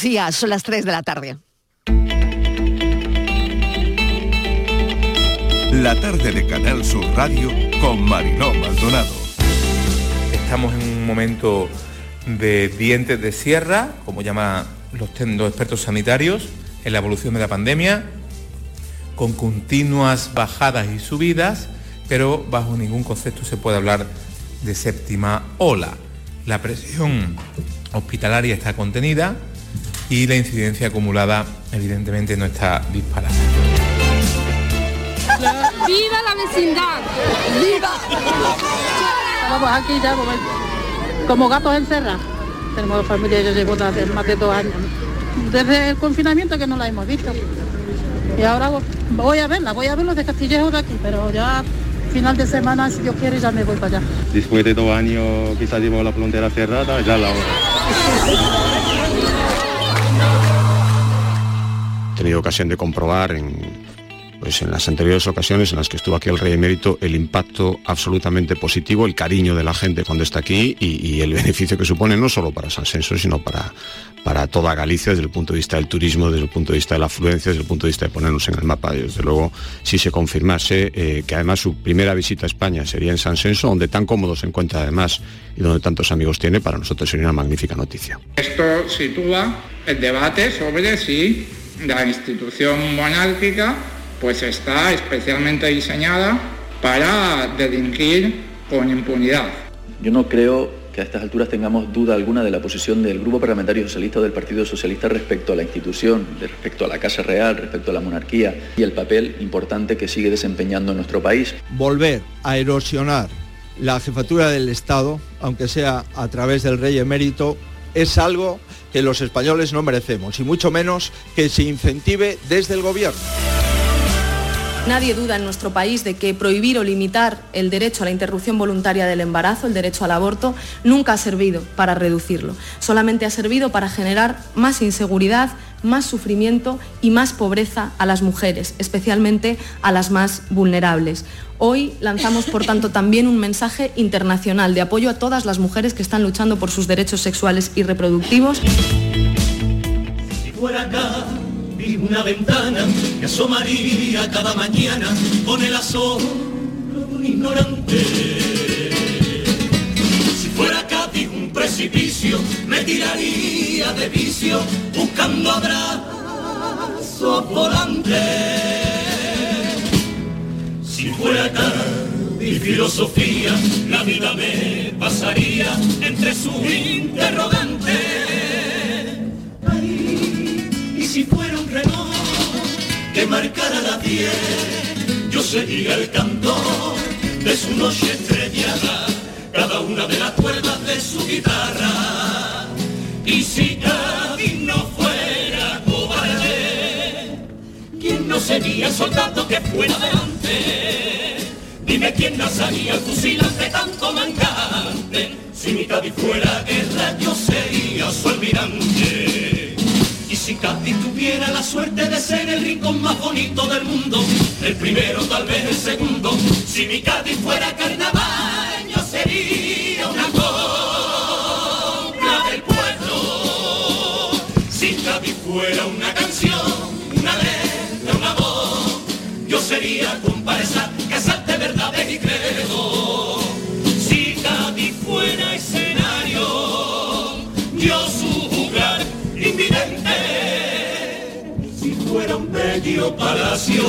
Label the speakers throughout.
Speaker 1: Sí, son las 3 de la tarde.
Speaker 2: La tarde de Canal Sur Radio con Mariló Maldonado.
Speaker 3: Estamos en un momento de dientes de sierra, como llaman los, los expertos sanitarios, en la evolución de la pandemia, con continuas bajadas y subidas, pero bajo ningún concepto se puede hablar de séptima ola. La presión hospitalaria está contenida, y la incidencia acumulada evidentemente no está disparada.
Speaker 4: ¡Viva la vecindad! ¡Viva!
Speaker 5: Vamos aquí ya como gatos en serra. Tenemos familia, yo llevo hace más de dos años. Desde el confinamiento que no la hemos visto. Y ahora voy a verla, voy a ver los de Castillejo de aquí, pero ya final de semana, si Dios quiere, ya me voy para allá.
Speaker 6: Después de dos años quizás llevo la frontera cerrada, ya la hora. Tenido ocasión de comprobar en, pues en las anteriores ocasiones en las que estuvo aquí el Rey Emérito, el impacto absolutamente positivo, el cariño de la gente cuando está aquí y, el beneficio que supone no solo para San Senso, sino para, para toda Galicia desde el punto de vista del turismo, desde el punto de vista de la afluencia, desde el punto de vista de ponernos en el mapa. desde luego, si se confirmase eh, que además su primera visita a España sería en San Senso, donde tan cómodo se encuentra además y donde tantos amigos tiene, para nosotros sería una magnífica noticia.
Speaker 7: Esto sitúa el debate sobre si la institución monárquica pues está especialmente diseñada para delinquir con impunidad.
Speaker 8: Yo no creo que a estas alturas tengamos duda alguna de la posición del Grupo Parlamentario Socialista o del Partido Socialista respecto a la institución, respecto a la Casa Real, respecto a la monarquía y el papel importante que sigue desempeñando en nuestro país.
Speaker 9: Volver a erosionar la jefatura del Estado, aunque sea a través del rey emérito, es algo que los españoles no merecemos y mucho menos que se incentive desde el gobierno.
Speaker 10: Nadie duda en nuestro país de que prohibir o limitar el derecho a la interrupción voluntaria del embarazo, el derecho al aborto, nunca ha servido para reducirlo. Solamente ha servido para generar más inseguridad, más sufrimiento y más pobreza a las mujeres, especialmente a las más vulnerables. Hoy lanzamos, por tanto, también un mensaje internacional de apoyo a todas las mujeres que están luchando por sus derechos sexuales y reproductivos.
Speaker 11: Si fuera acá una ventana que asomaría cada mañana con el asombro de un ignorante. Precipicio, me tiraría de vicio buscando abrazo volante si fuera mi filosofía, la vida me pasaría entre su interrogante. y si fuera un reloj que marcara la diez, yo sería el cantor de su noche estrellada, cada una de las cuerdas de su guitarra. Y si Cádiz no fuera cobarde, ¿quién no sería soldado que fuera adelante? Dime quién nacería el fusilante tanto mancante. Si mi Cádiz fuera guerra, yo sería su almirante. Y si Cádiz tuviera la suerte de ser el rincón más bonito del mundo, el primero, tal vez el segundo. Si mi Cádiz fuera carnaval, sería una copla del pueblo. Si Cádiz fuera una canción, una letra, una voz, yo sería comparsa verdades y credo. Si Cádiz fuera escenario, yo su jugar invidente. Si fuera un bello palacio,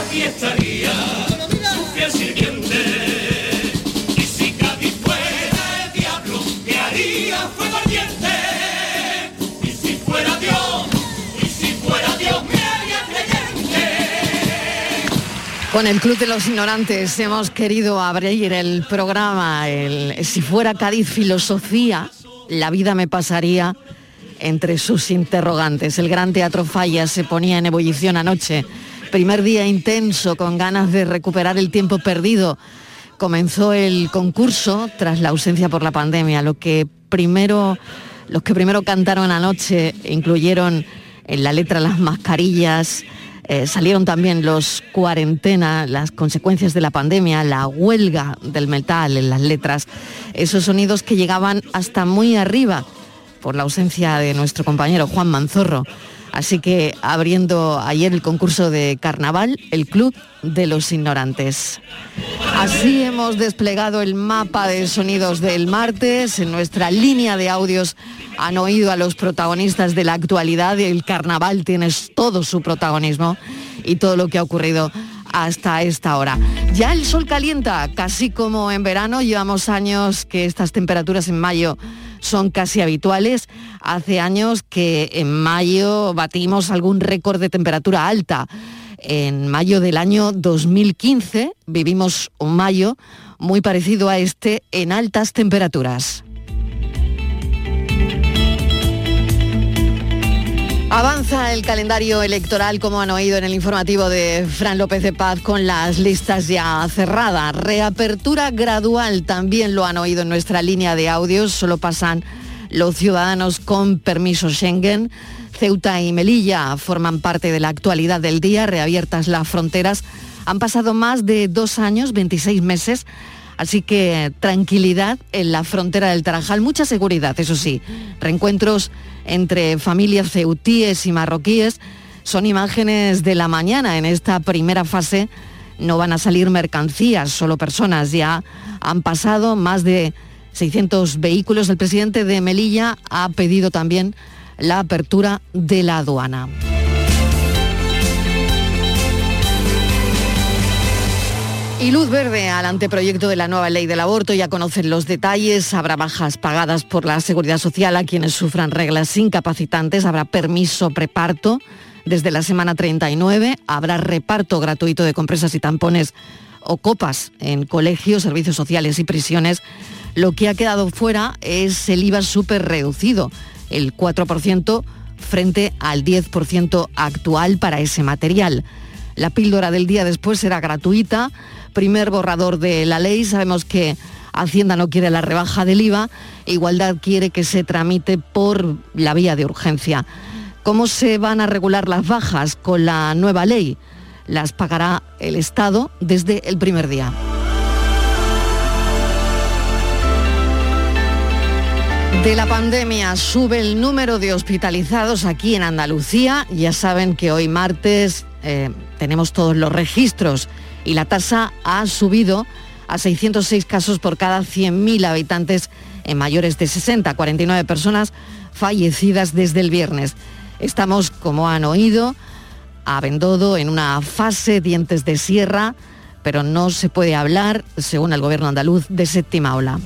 Speaker 11: aquí estaría
Speaker 1: Con el Club de los Ignorantes hemos querido abrir el programa, si fuera Cádiz filosofía, la vida me pasaría entre sus interrogantes. El Gran Teatro Falla se ponía en ebullición anoche. Primer día intenso, con ganas de recuperar el tiempo perdido. Comenzó el concurso tras la ausencia por la pandemia. Lo que primero, los que primero cantaron anoche incluyeron en la letra las mascarillas, eh, salieron también los cuarentena, las consecuencias de la pandemia, la huelga del metal en las letras, esos sonidos que llegaban hasta muy arriba por la ausencia de nuestro compañero Juan Manzorro. Así que abriendo ayer el concurso de carnaval, el Club de los Ignorantes. Así hemos desplegado el mapa de sonidos del martes. En nuestra línea de audios han oído a los protagonistas de la actualidad. El carnaval tiene todo su protagonismo y todo lo que ha ocurrido hasta esta hora. Ya el sol calienta, casi como en verano. Llevamos años que estas temperaturas en mayo son casi habituales. Hace años que en mayo batimos algún récord de temperatura alta. En mayo del año 2015 vivimos un mayo muy parecido a este en altas temperaturas. Avanza el calendario electoral, como han oído en el informativo de Fran López de Paz, con las listas ya cerradas. Reapertura gradual, también lo han oído en nuestra línea de audios, solo pasan los ciudadanos con permiso Schengen. Ceuta y Melilla forman parte de la actualidad del día, reabiertas las fronteras. Han pasado más de dos años, 26 meses, así que tranquilidad en la frontera del Tarajal, mucha seguridad, eso sí. Reencuentros entre familias ceutíes y marroquíes son imágenes de la mañana. En esta primera fase no van a salir mercancías, solo personas. Ya han pasado más de 600 vehículos. El presidente de Melilla ha pedido también la apertura de la aduana. Y luz verde al anteproyecto de la nueva ley del aborto. Ya conocen los detalles. Habrá bajas pagadas por la seguridad social a quienes sufran reglas incapacitantes. Habrá permiso preparto desde la semana 39. Habrá reparto gratuito de compresas y tampones o copas en colegios, servicios sociales y prisiones. Lo que ha quedado fuera es el IVA súper reducido, el 4% frente al 10% actual para ese material. La píldora del día después será gratuita primer borrador de la ley. Sabemos que Hacienda no quiere la rebaja del IVA, Igualdad quiere que se tramite por la vía de urgencia. ¿Cómo se van a regular las bajas con la nueva ley? Las pagará el Estado desde el primer día. De la pandemia sube el número de hospitalizados aquí en Andalucía. Ya saben que hoy martes eh, tenemos todos los registros y la tasa ha subido a 606 casos por cada 100.000 habitantes en mayores de 60, 49 personas fallecidas desde el viernes. Estamos, como han oído, a Bendodo en una fase dientes de sierra, pero no se puede hablar, según el gobierno andaluz, de séptima ola.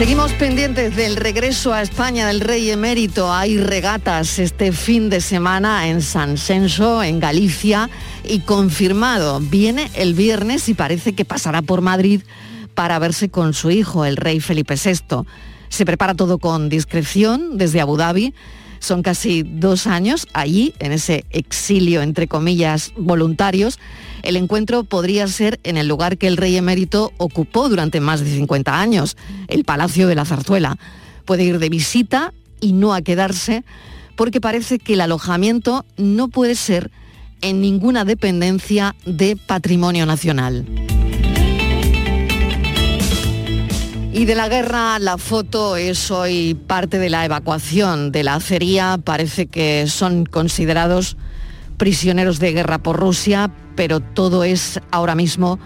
Speaker 1: Seguimos pendientes del regreso a España del rey emérito. Hay regatas este fin de semana en San Senso, en Galicia, y confirmado, viene el viernes y parece que pasará por Madrid para verse con su hijo, el rey Felipe VI. Se prepara todo con discreción desde Abu Dhabi. Son casi dos años allí, en ese exilio, entre comillas, voluntarios el encuentro podría ser en el lugar que el rey emérito ocupó durante más de 50 años, el Palacio de la Zarzuela. Puede ir de visita y no a quedarse porque parece que el alojamiento no puede ser en ninguna dependencia de patrimonio nacional. Y de la guerra, la foto es hoy parte de la evacuación de la acería. Parece que son considerados prisioneros de guerra por Rusia, pero todo es ahora mismo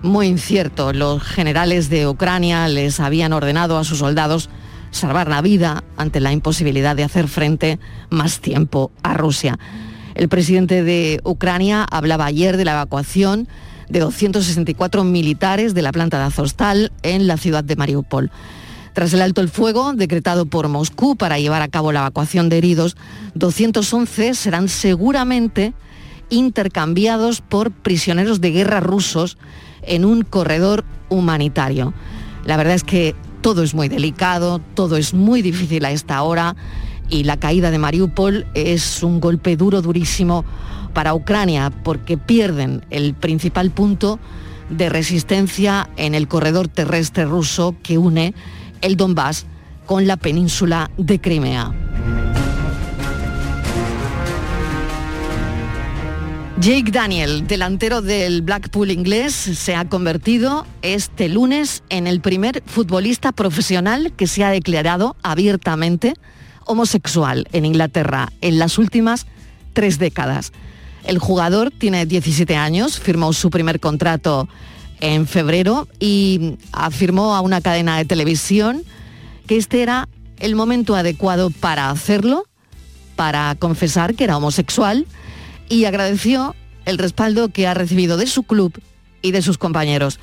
Speaker 1: muy incierto. Los generales de Ucrania les habían ordenado a sus soldados salvar la vida ante la imposibilidad de hacer frente más tiempo a Rusia. El presidente de Ucrania hablaba ayer de la evacuación de 264 militares de la planta de Azostal en la ciudad de Mariupol. Tras el alto el fuego decretado por Moscú para llevar a cabo la evacuación de heridos, 211 serán seguramente intercambiados por prisioneros de guerra rusos en un corredor humanitario. La verdad es que todo es muy delicado, todo es muy difícil a esta hora y la caída de Mariupol es un golpe duro, durísimo para Ucrania porque pierden el principal punto de resistencia en el corredor terrestre ruso que une el Donbass con la península de Crimea. Jake Daniel, delantero del Blackpool inglés, se ha convertido este lunes en el primer futbolista profesional que se ha declarado abiertamente homosexual en Inglaterra en las últimas tres décadas. El jugador tiene 17 años, firmó su primer contrato en febrero y afirmó a una cadena de televisión que este era el momento adecuado para hacerlo, para confesar que era homosexual y agradeció el respaldo que ha recibido de su club y de sus compañeros.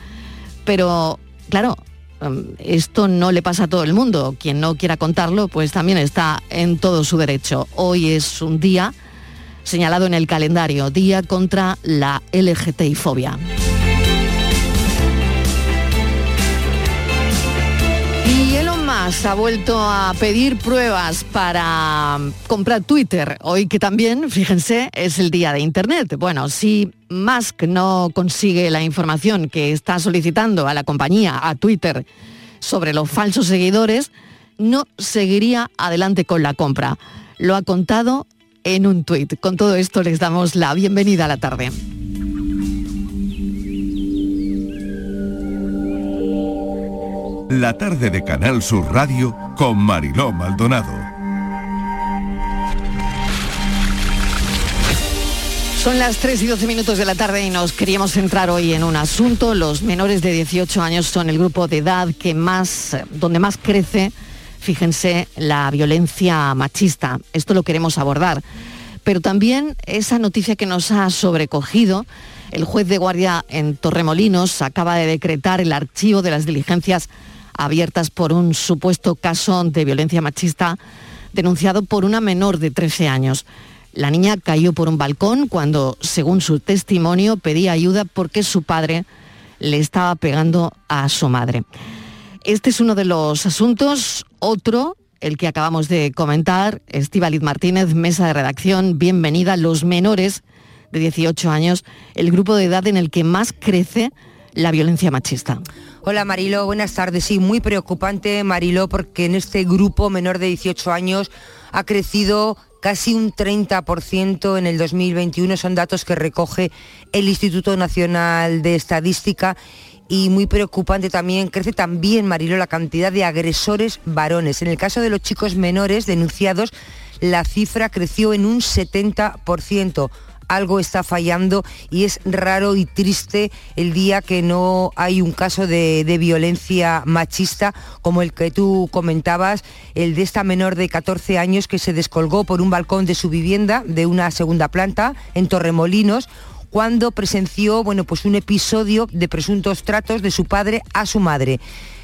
Speaker 1: Pero, claro, em, esto no le pasa a todo el mundo. Quien no quiera contarlo, pues también está en todo su derecho. Hoy es un día señalado en el calendario, Día contra la LGTI-fobia. Ha vuelto a pedir pruebas para comprar Twitter, hoy que también, fíjense, es el día de Internet. Bueno, si Musk no consigue la información que está solicitando a la compañía, a Twitter, sobre los falsos seguidores, no seguiría adelante con la compra. Lo ha contado en un tuit. Con todo esto les damos la bienvenida a la tarde.
Speaker 2: La tarde de Canal Sur Radio con Mariló Maldonado.
Speaker 1: Son las 3 y 12 minutos de la tarde y nos queríamos centrar hoy en un asunto. Los menores de 18 años son el grupo de edad que más, donde más crece, fíjense, la violencia machista. Esto lo queremos abordar. Pero también esa noticia que nos ha sobrecogido, el juez de guardia en Torremolinos acaba de decretar el archivo de las diligencias abiertas por un supuesto caso de violencia machista denunciado por una menor de 13 años. La niña cayó por un balcón cuando, según su testimonio, pedía ayuda porque su padre le estaba pegando a su madre. Este es uno de los asuntos. Otro, el que acabamos de comentar, Estíbaliz Martínez, mesa de redacción, bienvenida. Los menores de 18 años, el grupo de edad en el que más crece la violencia machista.
Speaker 12: Hola Marilo, buenas tardes. Sí, muy preocupante Marilo porque en este grupo menor de 18 años ha crecido casi un 30% en el 2021. Son datos que recoge el Instituto Nacional de Estadística y muy preocupante también, crece también, Marilo, la cantidad de agresores varones. En el caso de los chicos menores denunciados, la cifra creció en un 70% algo está fallando y es raro y triste el día que no hay un caso de, violencia machista como el que tú comentabas, el de esta menor de 14 años que se descolgó por un balcón de su vivienda de una segunda planta en Torremolinos cuando presenció bueno, pues un episodio de presuntos tratos de su padre a su madre.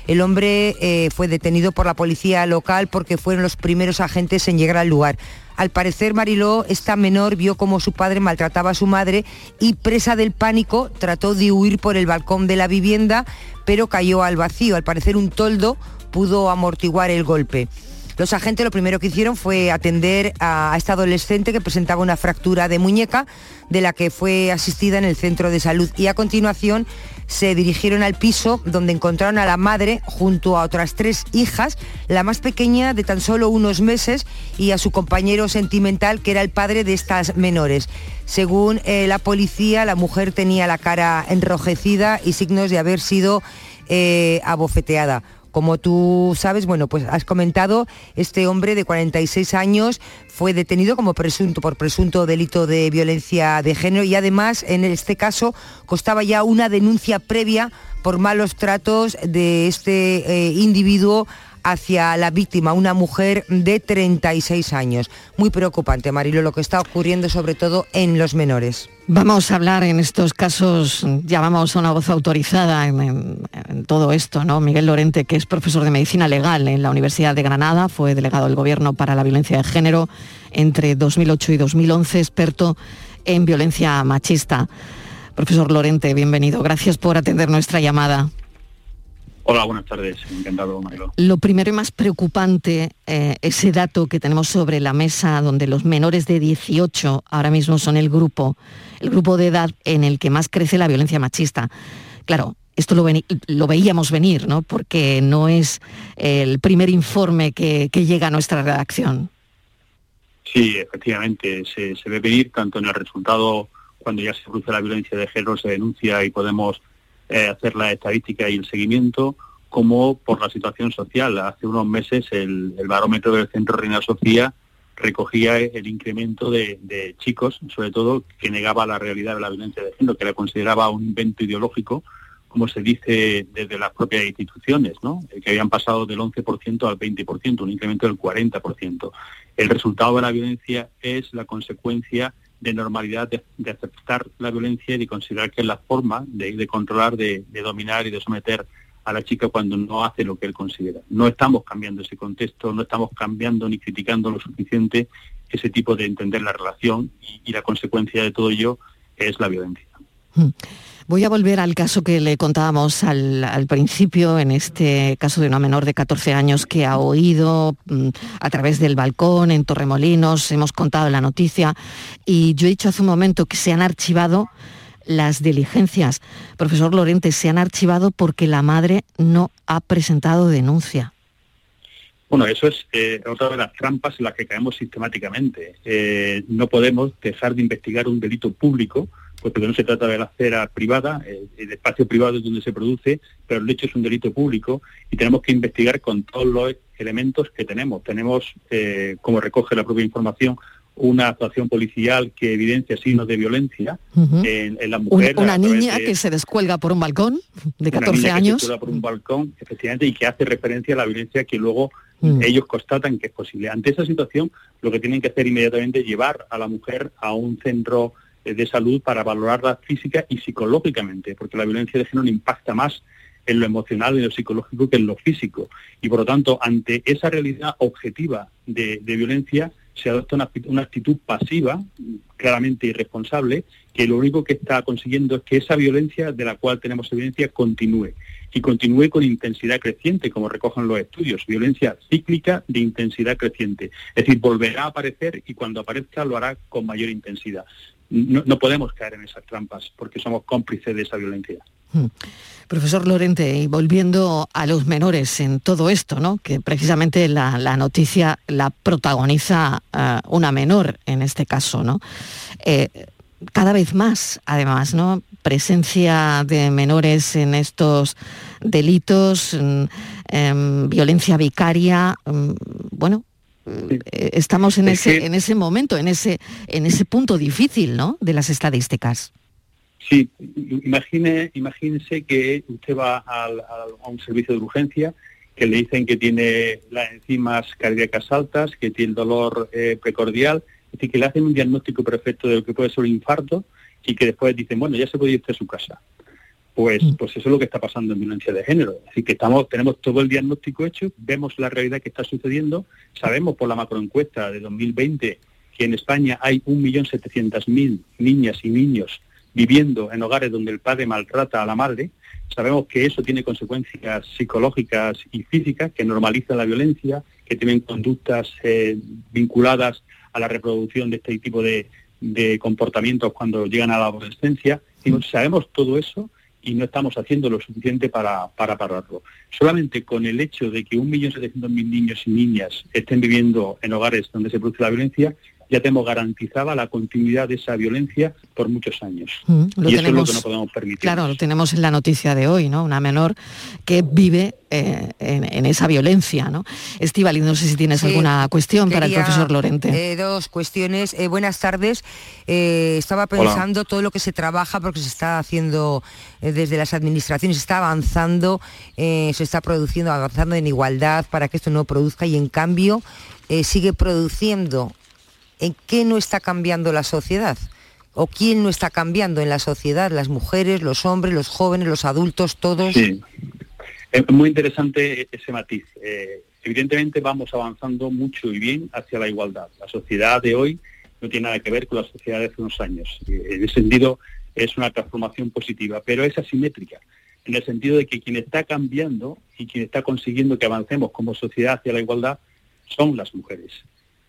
Speaker 12: El hombre eh, fue detenido por la policía local porque fueron los primeros agentes en llegar al lugar. Al parecer, Mariló, esta menor vio cómo su padre maltrataba a su madre y presa del pánico trató de huir por el balcón de la vivienda, pero cayó al vacío. Al parecer un toldo pudo amortiguar el golpe. Los agentes lo primero que hicieron fue atender a esta adolescente que presentaba una fractura de muñeca, de la que fue asistida en el centro de salud y a continuación se dirigieron al piso donde encontraron a la madre junto a otras tres hijas, la más pequeña de tan solo unos meses y a su compañero sentimental que era el padre de estas menores. Según eh, la policía, la mujer tenía la cara enrojecida y signos de haber sido eh, abofeteada. Como tú sabes, bueno, pues has comentado, este hombre de 46 años fue detenido como presunto por presunto delito de violencia de género y además en este caso costaba ya una denuncia previa por malos tratos de este eh, individuo hacia la víctima, una mujer de 36 años. Muy preocupante, Marilo, lo que está ocurriendo sobre todo en los menores.
Speaker 1: Vamos a hablar en estos casos, llamamos a una voz autorizada en, todo esto, ¿no? Miguel Lorente, que es profesor de Medicina Legal en la Universidad de Granada, fue delegado del Gobierno para la Violencia de Género entre 2008 y 2011, experto en violencia machista. Profesor Lorente, bienvenido. Gracias por atender nuestra llamada.
Speaker 13: Hola, buenas tardes. Encantado, Marilo.
Speaker 1: Lo primero y más preocupante, eh, ese dato que tenemos sobre la mesa, donde los menores de 18 ahora mismo son el grupo, el grupo de edad en el que más crece la violencia machista. Claro, esto lo, lo veíamos venir, ¿no? Porque no es el primer informe que, llega a nuestra redacción.
Speaker 13: Sí, efectivamente, se, se ve venir tanto en el resultado cuando ya se produce la violencia de género se denuncia y podemos eh, hacer la estadística y el seguimiento, como por la situación social. Hace unos meses el, barómetro del Centro Reina Sofía recogía el incremento de, chicos, sobre todo, que negaba la realidad de la violencia de género, que la consideraba un invento ideológico, como se dice desde las propias instituciones, ¿no? que habían pasado del 11% al 20%, un incremento del 40%. El resultado de la violencia es la consecuencia de normalidad de, aceptar la violencia y de considerar que es la forma de, controlar, de, de, dominar y de someter a la chica cuando no hace lo que él considera. No estamos cambiando ese contexto, no estamos cambiando ni criticando lo suficiente ese tipo de entender la relación y, la consecuencia de todo ello es la violencia.
Speaker 1: Hmm. Voy a volver al caso que le contábamos al, principio, en este caso de una menor de 14 años que ha oído mm, a través del balcón en Torremolinos, hemos contado la noticia y yo he dicho hace un momento que se han archivado las diligencias. Profesor Lorente, se han archivado porque la madre no ha presentado denuncia.
Speaker 13: Bueno, eso es eh, otra de las trampas en las que caemos sistemáticamente. Eh, no podemos dejar de investigar un delito público, porque no se trata de la acera privada, eh, el espacio privado es donde se produce, pero el hecho es un delito público y tenemos que investigar con todos los elementos que tenemos. Tenemos, como recoge la propia información, una actuación policial que evidencia signos de violencia en, la mujer.
Speaker 1: Una, niña que se descuelga por un balcón de 14 años.
Speaker 13: se por un balcón, efectivamente, y que hace referencia a la violencia que luego mm. ellos constatan que es posible. Ante esa situación, lo que tienen que hacer inmediatamente es llevar a la mujer a un centro eh, de salud para valorarla física y psicológicamente, porque la violencia de género impacta más en lo emocional y lo psicológico que en lo físico. Y por lo tanto, ante esa realidad objetiva de violencia, se adopta una, actitud pasiva, claramente irresponsable, que lo único que está consiguiendo es que esa violencia de la cual tenemos evidencia continúe y continúe con intensidad creciente, como recogen los estudios, violencia cíclica de intensidad creciente. Es decir, volverá a aparecer y cuando aparezca lo hará con mayor intensidad. No, podemos caer en esas trampas porque somos cómplices de esa violencia. Hmm.
Speaker 1: Profesor Lorente, y volviendo a los menores en todo esto, ¿no? que precisamente la, noticia la protagoniza eh, una menor en este caso, ¿no? Eh, cada vez más, además, ¿no? Presencia de menores en estos delitos, mm, em, violencia vicaria, mm, bueno, estamos en ese, en ese momento, en ese, en ese punto difícil, ¿no? De las estadísticas.
Speaker 13: Sí, imagine, imagínese que usted va a un servicio de urgencia que le dicen que tiene las enzimas cardíacas altas, que tiene dolor eh, precordial, es decir, que le hacen un diagnóstico perfecto de lo que puede ser un infarto y que después dicen, bueno, ya se puede ir a su casa. Pues, mm. pues eso es lo que está pasando en violencia de género. Es decir, que estamos, tenemos todo el diagnóstico hecho, vemos la realidad que está sucediendo, sabemos por la macroencuesta de 2020 que en España hay 1.700.000 niñas y niños viviendo en hogares donde el padre maltrata a la madre, sabemos que eso tiene consecuencias psicológicas y físicas que normalizan la violencia, que tienen conductas eh, vinculadas a la reproducción de este tipo de, comportamientos cuando llegan a la adolescencia. Y sabemos todo eso y no estamos haciendo lo suficiente para, para pararlo. Solamente con el hecho de que 1.700.000 niños y niñas estén viviendo en hogares donde se produce la violencia, ya tenemos garantizada la continuidad de esa violencia por muchos años. Mm, y eso es lo que no podemos permitir.
Speaker 1: Claro, lo tenemos en la noticia de hoy, ¿no? Una menor que vive eh, en, esa violencia, ¿no? Estivali, no sé si tienes alguna cuestión para el profesor Lorente.
Speaker 12: Eh, dos cuestiones. Eh, buenas tardes. estaba pensando todo lo que se trabaja porque se está haciendo desde las administraciones, se está avanzando, se está produciendo, avanzando en igualdad para que esto no produzca y en cambio sigue produciendo ¿En qué no está cambiando la sociedad? ¿O quién no está cambiando en la sociedad? ¿Las mujeres, los hombres, los jóvenes, los adultos, todos?
Speaker 13: Sí, es muy interesante ese matiz. Eh, evidentemente vamos avanzando mucho y bien hacia la igualdad. La sociedad de hoy no tiene nada que ver con la sociedad de hace unos años. En ese sentido es una transformación positiva, pero es asimétrica, en el sentido de que quien está cambiando y quien está consiguiendo que avancemos como sociedad hacia la igualdad son las mujeres.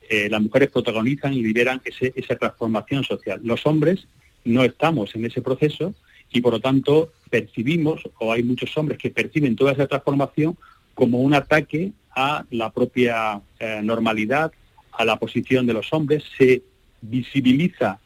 Speaker 13: Eh, las mujeres protagonizan y lideran esa transformación social. Los hombres no estamos en ese proceso y por lo tanto percibimos, o hay muchos hombres que perciben toda esa transformación como un ataque a la propia eh, normalidad, a la posición de los hombres, se visibiliza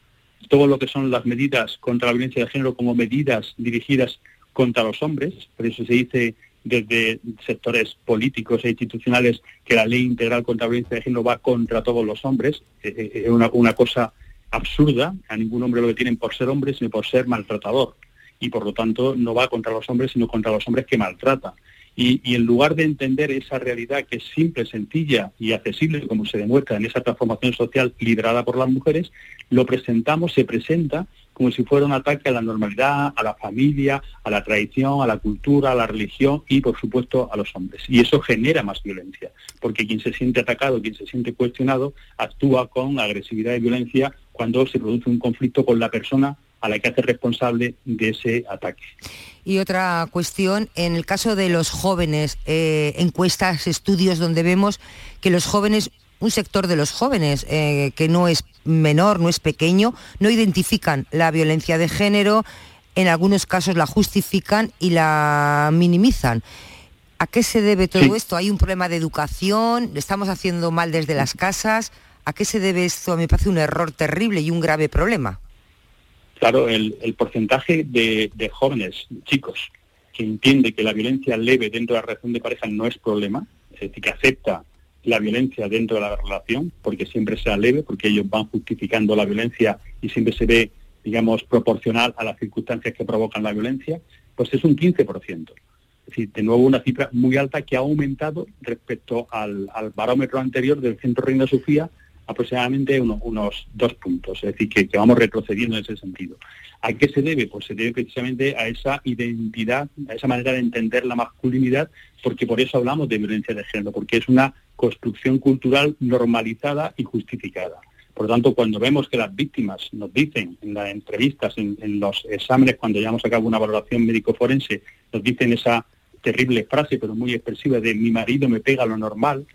Speaker 13: todo lo que son las medidas contra la violencia de género como medidas dirigidas contra los hombres, por eso se dice desde sectores políticos e institucionales que la ley integral contra la violencia de género va contra todos los hombres, eh, eh, es una, cosa absurda, a ningún hombre lo que tienen por ser hombre, sino por ser maltratador, y por lo tanto no va contra los hombres, sino contra los hombres que maltrata. Y, en lugar de entender esa realidad que es simple, sencilla y accesible, como se demuestra en esa transformación social liderada por las mujeres, lo presentamos, se presenta como si fuera un ataque a la normalidad, a la familia, a la tradición, a la cultura, a la religión y, por supuesto, a los hombres. Y eso genera más violencia, porque quien se siente atacado, quien se siente cuestionado, actúa con agresividad y violencia cuando se produce un conflicto con la persona a la que hace responsable de ese ataque.
Speaker 12: Y otra cuestión, en el caso de los jóvenes, eh, encuestas, estudios donde vemos que los jóvenes, un sector de los jóvenes eh, que no es menor, no es pequeño, no identifican la violencia de género, en algunos casos la justifican y la minimizan. ¿A qué se debe todo esto? ¿Hay un problema de educación? ¿Estamos haciendo mal desde las casas? ¿A qué se debe esto? Me parece un error terrible y un grave problema.
Speaker 13: Claro, el, porcentaje de, jóvenes, chicos, que entiende que la violencia leve dentro de la relación de pareja no es problema, es decir, que acepta la violencia dentro de la relación, porque siempre sea leve, porque ellos van justificando la violencia y siempre se ve, digamos, proporcional a las circunstancias que provocan la violencia, pues es un 15%. Es decir, de nuevo una cifra muy alta que ha aumentado respecto al, al barómetro anterior del Centro Reina Sofía, aproximadamente unos dos puntos, es decir, que, vamos retrocediendo en ese sentido. ¿A qué se debe? Pues se debe precisamente a esa identidad, a esa manera de entender la masculinidad, porque por eso hablamos de violencia de género, porque es una construcción cultural normalizada y justificada. Por lo tanto, cuando vemos que las víctimas nos dicen en las entrevistas, en, los exámenes, cuando llevamos a cabo una valoración médico-forense, nos dicen esa terrible frase, pero muy expresiva, de mi marido me pega lo normal,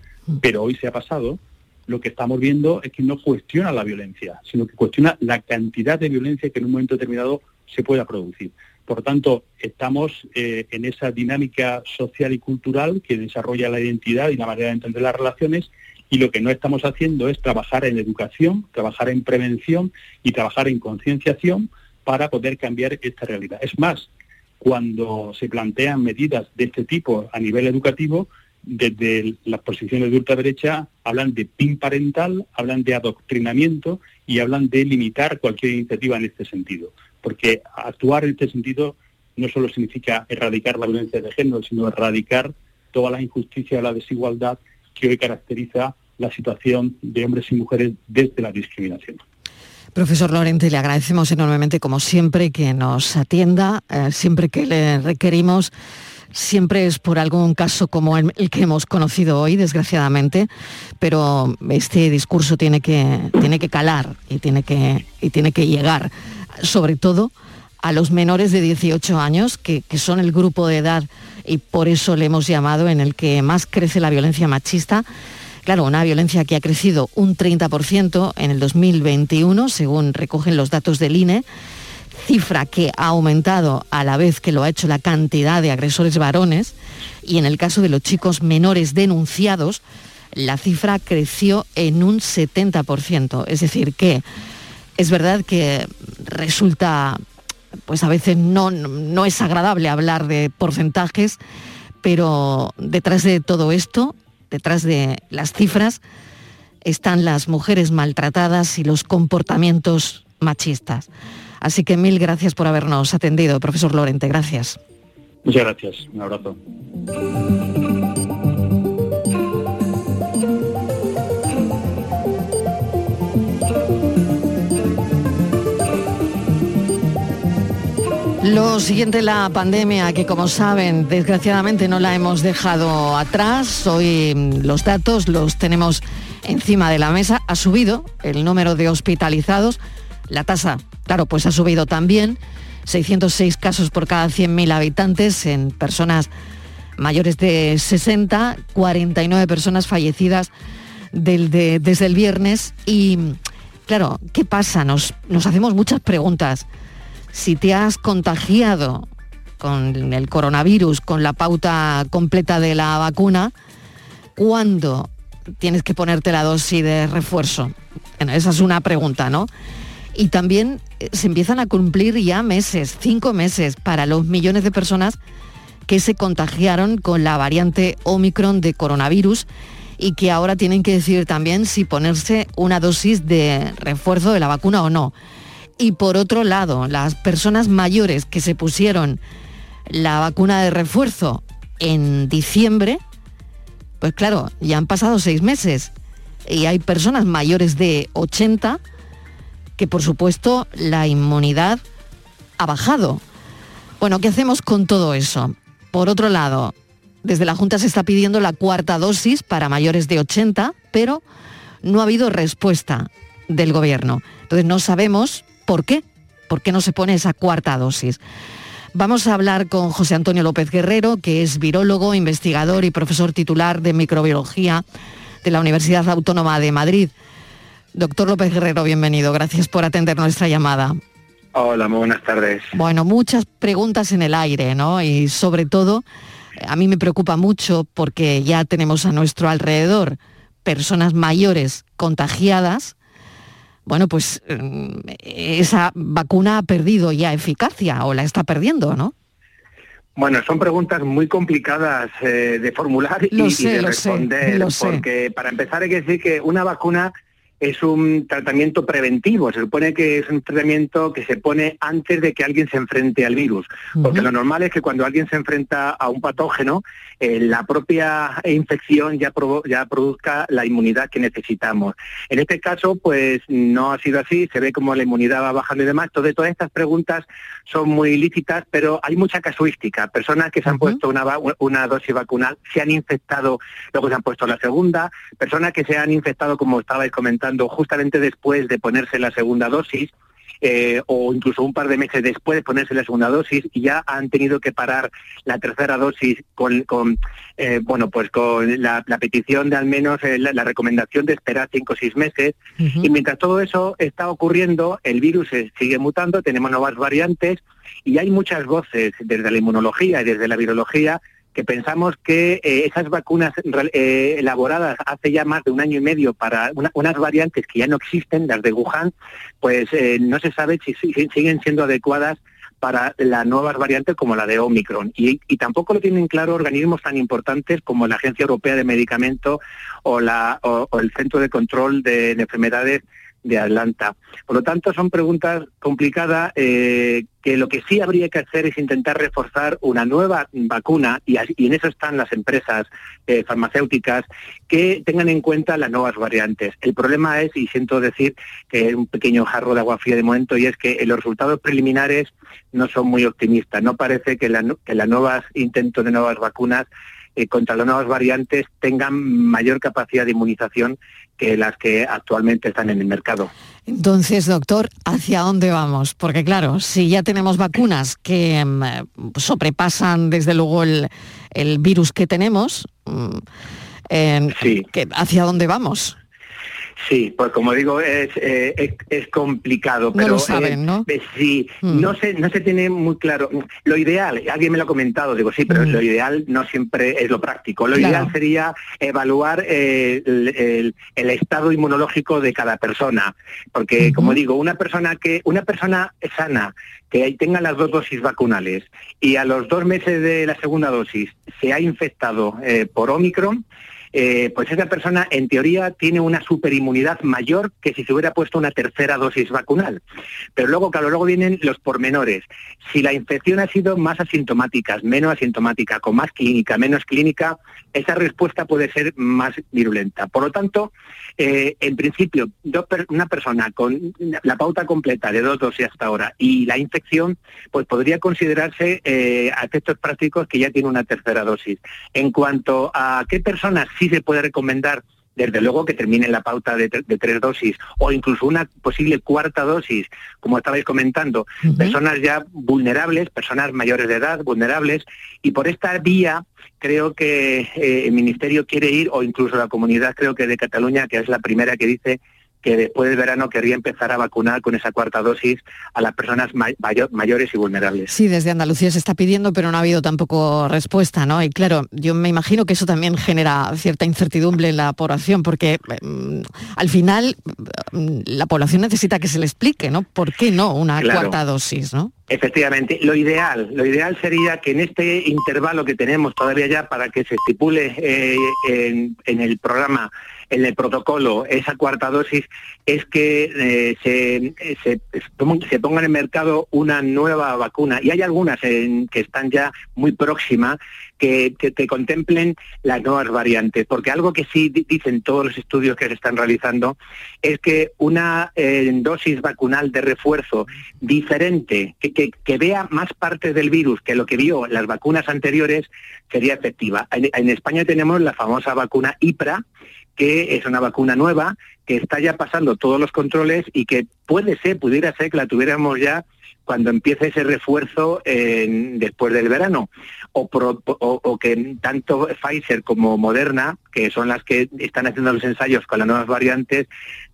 Speaker 13: pero hoy se ha pasado, lo que estamos viendo es que no cuestiona la violencia, sino que cuestiona la cantidad de violencia que en un momento determinado se pueda producir. Por tanto, estamos eh, en esa dinámica social y cultural que desarrolla la identidad y la manera de entender las relaciones y lo que no estamos haciendo es trabajar en educación, trabajar en prevención y trabajar en concienciación para poder cambiar esta realidad. Es más, cuando se plantean medidas de este tipo a nivel educativo, desde las posiciones de ultraderecha hablan de PIN parental, hablan de adoctrinamiento y hablan de limitar cualquier iniciativa en este sentido. Porque actuar en este sentido no solo significa erradicar la violencia de género, sino erradicar toda la injusticia y la desigualdad que hoy caracteriza la situación de hombres y mujeres desde la discriminación.
Speaker 1: Profesor Lorente, le agradecemos enormemente, como siempre, que nos atienda, eh, siempre que le requerimos siempre es por algún caso como el, que hemos conocido hoy, desgraciadamente, pero este discurso tiene que, tiene que calar y tiene que, y tiene que llegar, sobre todo a los menores de 18 años, que, que son el grupo de edad y por eso le hemos llamado en el que más crece la violencia machista. Claro, una violencia que ha crecido un 30% en el 2021, según recogen los datos del INE cifra que ha aumentado a la vez que lo ha hecho la cantidad de agresores varones y en el caso de los chicos menores denunciados, la cifra creció en un 70%. Es decir, que es verdad que resulta, pues a veces no, no es agradable hablar de porcentajes, pero detrás de todo esto, detrás de las cifras, están las mujeres maltratadas y los comportamientos machistas. Así que mil gracias por habernos atendido, profesor Lorente. Gracias.
Speaker 13: Muchas gracias. Un abrazo.
Speaker 1: Lo siguiente, la pandemia, que como saben, desgraciadamente no la hemos dejado atrás. Hoy mm, los datos los tenemos encima de la mesa. Ha subido el número de hospitalizados la tasa, claro, pues ha subido también, 606 casos por cada 100.000 habitantes en personas mayores de 60, 49 personas fallecidas desde el viernes y claro, ¿qué pasa? Nos, nos hacemos muchas preguntas. Si te has contagiado con el coronavirus, con la pauta completa de la vacuna, ¿cuándo tienes que ponerte la dosis de refuerzo? esa es una pregunta, ¿no? Y también eh, se empiezan a cumplir ya meses, cinco meses, para los millones de personas que se contagiaron con la variante Omicron de coronavirus y que ahora tienen que decidir también si ponerse una dosis de refuerzo de la vacuna o no. Y por otro lado, las personas mayores que se pusieron la vacuna de refuerzo en diciembre, pues claro, ya han pasado seis meses y hay personas mayores de 80 que por supuesto la inmunidad ha bajado. Bueno, ¿qué hacemos con todo eso? Por otro lado, desde la Junta se está pidiendo la cuarta dosis para mayores de 80, pero no ha habido respuesta del Gobierno. Entonces no sabemos por qué, por qué no se pone esa cuarta dosis. Vamos a hablar con José Antonio López Guerrero, que es virólogo, investigador y profesor titular de microbiología de la Universidad Autónoma de Madrid. Doctor López Guerrero, bienvenido. Gracias por atender nuestra llamada.
Speaker 14: Hola, muy buenas tardes.
Speaker 1: Bueno, muchas preguntas en el aire, ¿no? Y sobre todo, a mí me preocupa mucho porque ya tenemos a nuestro alrededor personas mayores contagiadas bueno, pues mm, esa vacuna ha perdido ya eficacia o la está perdiendo, ¿no?
Speaker 14: Bueno, son preguntas muy complicadas eh, de formular y, de responder, porque para empezar hay que decir que una vacuna es un tratamiento preventivo, se supone que es un tratamiento que se pone antes de que alguien se enfrente al virus, porque lo normal es que cuando alguien se enfrenta a un patógeno, eh, la propia infección ya, ya produzca la inmunidad que necesitamos. En este caso, pues no ha sido así, se ve como la inmunidad va bajando y demás, entonces todas estas preguntas son muy lícitas, pero hay mucha casuística, personas que se han puesto una, una dosis vacunal se han infectado, luego se han puesto la segunda, personas que se han infectado, como estabais comentando, justamente después de ponerse la segunda dosis, eh, o incluso un par de meses después de ponerse la segunda dosis y ya han tenido que parar la tercera dosis con, eh, bueno pues con la, petición de al menos eh, la, recomendación de esperar cinco o seis meses. Y mientras todo eso está ocurriendo el virus sigue mutando tenemos nuevas variantes y hay muchas voces desde la inmunología y desde la virología que pensamos que eh, esas vacunas eh, elaboradas hace ya más de un año y medio para unas variantes que ya no existen, las de Wuhan, pues eh, no se sabe si, siguen siendo adecuadas para las nuevas variantes como la de Omicron. Y, tampoco lo tienen claro organismos tan importantes como la Agencia Europea de Medicamentos o, la, o el Centro de Control de Enfermedades de Atlanta. Por lo tanto, son preguntas complicadas eh, que lo que sí habría que hacer es intentar reforzar una nueva vacuna, y, en eso están las empresas eh, farmacéuticas, que tengan en cuenta las nuevas variantes. El problema es, y siento decir que es un pequeño jarro de agua fría de momento, y es que los resultados preliminares no son muy optimistas. No parece que, la, que las nuevas intentos de nuevas vacunas eh, contra las nuevas variantes tengan mayor capacidad de inmunización que las que actualmente están en el mercado.
Speaker 1: Entonces, doctor, ¿hacia dónde vamos? Porque claro, si ya tenemos vacunas que mm, sobrepasan desde luego el, virus que tenemos, mm, ¿hacia dónde vamos?
Speaker 14: Sí, pues como digo, es, eh, es, complicado, pero
Speaker 1: no lo saben, ¿no?
Speaker 14: sí, mm. no se no se tiene muy claro. Lo ideal, alguien me lo ha comentado, digo sí, pero mm. lo ideal no siempre es lo práctico. Lo ideal sería evaluar eh, el, estado inmunológico de cada persona, porque como digo, una persona que una persona sana que tenga las dos dosis vacunales y a los dos meses de la segunda dosis se ha infectado eh, por Omicron, eh, pues esa persona en teoría tiene una superinmunidad mayor que si se hubiera puesto una tercera dosis vacunal. Pero luego, claro, luego vienen los pormenores. Si la infección ha sido más asintomática, menos asintomática, con más clínica, menos clínica, esa respuesta puede ser más virulenta. Por lo tanto, eh, en principio, una persona con la pauta completa de dos dosis hasta ahora y la infección, pues podría considerarse eh, a efectos prácticos que ya tiene una tercera dosis. En cuanto a qué personas sí se puede recomendar desde luego que termine la pauta de, tres dosis o incluso una posible cuarta dosis, como estabais comentando, personas ya vulnerables, personas mayores de edad, vulnerables, y por esta vía creo que eh, el Ministerio quiere ir, o incluso la comunidad creo que de Cataluña, que es la primera que dice que después del verano querría empezar a vacunar con esa cuarta dosis a las personas mayores y vulnerables.
Speaker 1: Sí, desde Andalucía se está pidiendo, pero no ha habido tampoco respuesta, ¿no? Y claro, yo me imagino que eso también genera cierta incertidumbre en la población, porque mm, al final mm, la población necesita que se le explique, ¿no? ¿Por qué no una cuarta dosis, ¿no?
Speaker 14: Efectivamente, lo ideal, lo ideal sería que en este intervalo que tenemos todavía ya para que se estipule eh, en, el programa, en el protocolo, esa cuarta dosis, es que eh, se, se, se, ponga en mercado una nueva vacuna. Y hay algunas que están ya muy próximas que, te contemplen las nuevas variantes, porque algo que sí dicen todos los estudios que se están realizando es que una eh, dosis vacunal de refuerzo diferente, que, que, vea más parte del virus que lo que vio las vacunas anteriores, sería efectiva. En, España tenemos la famosa vacuna IPRA, que es una vacuna nueva, que está ya pasando todos los controles y que puede ser, pudiera ser que la tuviéramos ya cuando empiece ese refuerzo después del verano. O, que tanto Pfizer como Moderna, que son las que están haciendo los ensayos con las nuevas variantes,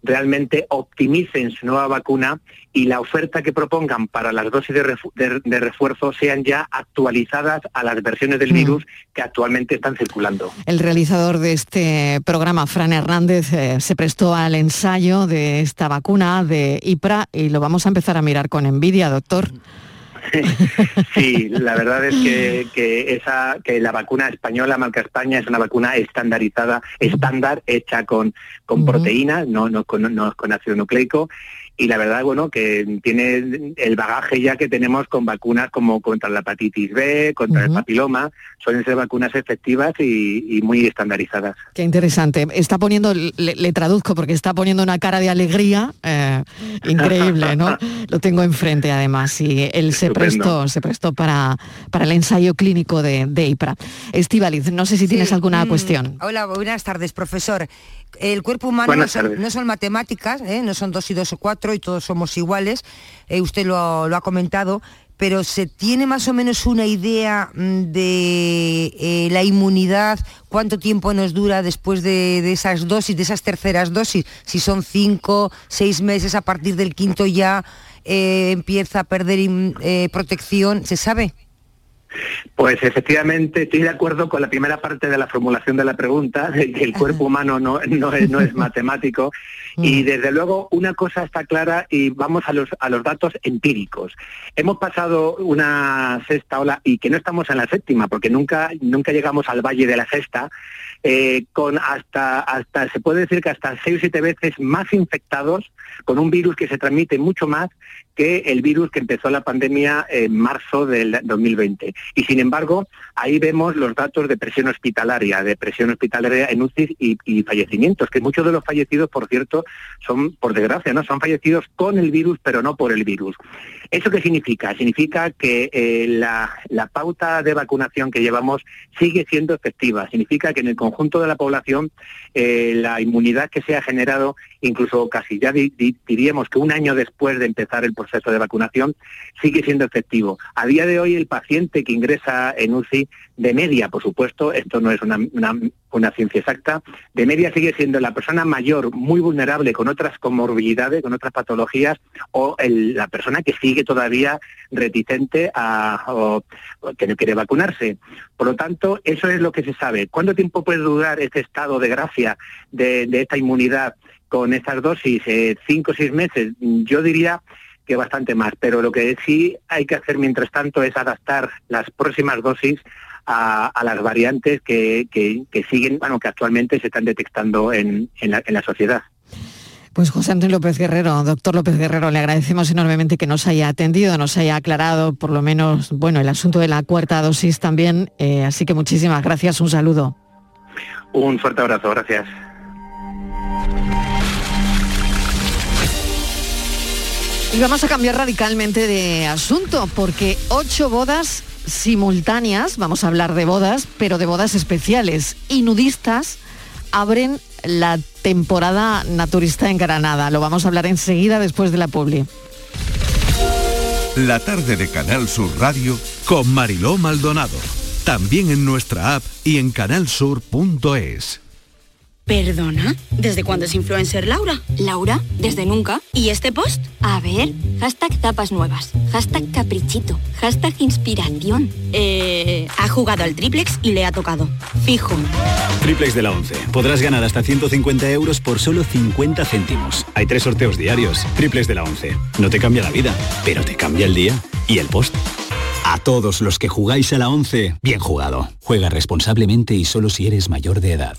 Speaker 14: realmente optimicen su nueva vacuna y la oferta que propongan para las dosis de, refuerzo sean ya actualizadas a las versiones del mm. virus que actualmente están circulando.
Speaker 1: El realizador de este programa, Fran Hernández, eh, se prestó al ensayo de esta vacuna de IPRA y lo vamos a empezar a mirar con envidia, doctor.
Speaker 14: Sí, la verdad es que, esa, que la vacuna española, marca España, es una vacuna estandarizada, estándar, hecha con, con proteínas, no, no, con, no con ácido nucleico, y la verdad, bueno, que tiene el bagaje ya que tenemos con vacunas como contra la hepatitis B, contra el papiloma, suelen ser vacunas efectivas y, muy estandarizadas.
Speaker 1: Qué interesante. Está poniendo, le, traduzco porque está poniendo una cara de alegría eh, increíble, ¿no? Lo tengo enfrente además y él se prestó, se prestó para, para el ensayo clínico de, de IPRA. Estivaliz, no sé si tienes alguna mm, cuestión.
Speaker 12: Hola, buenas tardes, profesor el cuerpo humano no son, matemáticas, ¿eh? no son dos y dos o cuatro y todos somos iguales, eh, usted lo, ha comentado, pero ¿se tiene más o menos una idea mm, de eh, la inmunidad? ¿Cuánto tiempo nos dura después de, de, esas dosis, de esas terceras dosis? Si son cinco, seis meses, a partir del quinto ya empieza a perder protección, ¿se sabe?
Speaker 14: Pues efectivamente estoy de acuerdo con la primera parte de la formulación de la pregunta, de que el cuerpo humano no, es, matemático. Y mm. desde luego una cosa está clara y vamos a los, a los datos empíricos. Hemos pasado una sexta ola y que no estamos en la séptima, porque nunca, nunca llegamos al valle de la sexta, eh, con hasta, hasta, se puede decir que hasta seis o siete veces más infectados, con un virus que se transmite mucho más que el virus que empezó la pandemia en marzo del 2020. Y sin embargo, ahí vemos los datos de presión hospitalaria, de presión hospitalaria en UCI y, fallecimientos, que muchos de los fallecidos, por cierto, son, por desgracia, ¿no? Son fallecidos con el virus, pero no por el virus. ¿Eso qué significa? Significa que eh, la, pauta de vacunación que llevamos sigue siendo efectiva. Significa que en el conjunto de la población eh, la inmunidad que se ha generado, incluso casi ya diríamos que un año después de empezar el proceso de vacunación, sigue siendo efectivo. A día de hoy el paciente que ingresa en UCI de media, por supuesto, esto no es una, ciencia exacta, de media sigue siendo la persona mayor muy vulnerable con otras comorbilidades, con otras patologías, o la persona que sigue todavía reticente a o, que no quiere vacunarse. Por lo tanto, eso es lo que se sabe. ¿Cuánto tiempo puede durar este estado de gracia de, esta inmunidad con estas dosis? Eh, ¿Cinco o seis meses? Yo diría que bastante más, pero lo que sí hay que hacer mientras tanto es adaptar las próximas dosis a, las variantes que, siguen, bueno, que actualmente se están detectando en, la, en la sociedad.
Speaker 1: Pues José Antonio López Guerrero, doctor López Guerrero, le agradecemos enormemente que nos haya atendido, nos haya aclarado por lo menos, bueno, el asunto de la cuarta dosis también. Eh, así que muchísimas gracias, un saludo.
Speaker 14: Un fuerte abrazo, gracias.
Speaker 1: Y vamos a cambiar radicalmente de asunto, porque ocho bodas simultáneas, vamos a hablar de bodas, pero de bodas especiales y nudistas, abren la temporada naturista en Granada. Lo vamos a hablar enseguida después de la publi.
Speaker 2: La tarde de Canal Sur Radio con Mariló Maldonado. También en nuestra app y en canalsur.es.
Speaker 15: ¿Perdona? ¿Desde cuándo es influencer Laura?
Speaker 16: Laura, desde nunca.
Speaker 15: ¿Y este post?
Speaker 16: A ver, hashtag tapas nuevas, hashtag caprichito, hashtag inspiración.
Speaker 15: Eh, ha jugado al triplex y le ha tocado. Fijo.
Speaker 17: Triplex de la 11. Podrás ganar hasta 150 euros por solo 50 céntimos. Hay tres sorteos diarios. Triplex de la 11. No te cambia la vida, pero te cambia el día y el post. A todos los que jugáis a la 11, bien jugado. Juega responsablemente y solo si eres mayor de edad.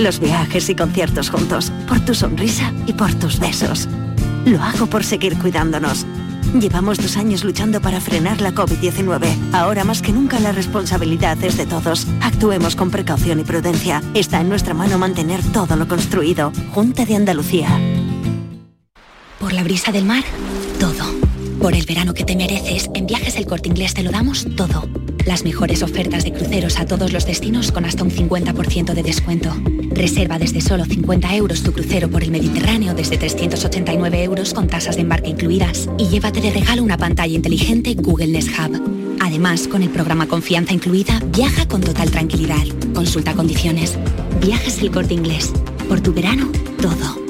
Speaker 18: los viajes y conciertos juntos, por tu sonrisa y por tus besos. Lo hago por seguir cuidándonos. Llevamos dos años luchando para frenar la COVID-19. Ahora más que nunca la responsabilidad es de todos. Actuemos con precaución y prudencia. Está en nuestra mano mantener todo lo construido. Junta de Andalucía.
Speaker 19: Por la brisa del mar, todo. Por el verano que te mereces, en Viajes El Corte Inglés te lo damos todo. Las mejores ofertas de cruceros a todos los destinos con hasta un 50% de descuento. Reserva desde solo 50 euros tu crucero por el Mediterráneo desde 389 euros con tasas de embarque incluidas y llévate de regalo una pantalla inteligente Google Nest Hub. Además, con el programa Confianza incluida, viaja con total tranquilidad. Consulta condiciones. Viajes el corte inglés. Por tu verano, todo.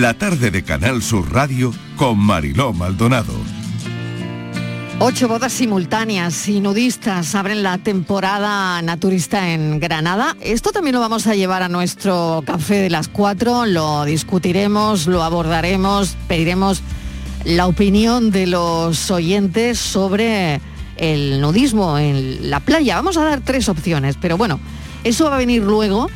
Speaker 2: La tarde de Canal Sur Radio con Mariló Maldonado.
Speaker 1: Ocho bodas simultáneas y nudistas abren la temporada naturista en Granada. Esto también lo vamos a llevar a nuestro café de las cuatro, lo discutiremos, lo abordaremos, pediremos la opinión de los oyentes sobre el nudismo en la playa. Vamos a dar tres opciones, pero bueno, eso va a venir luego.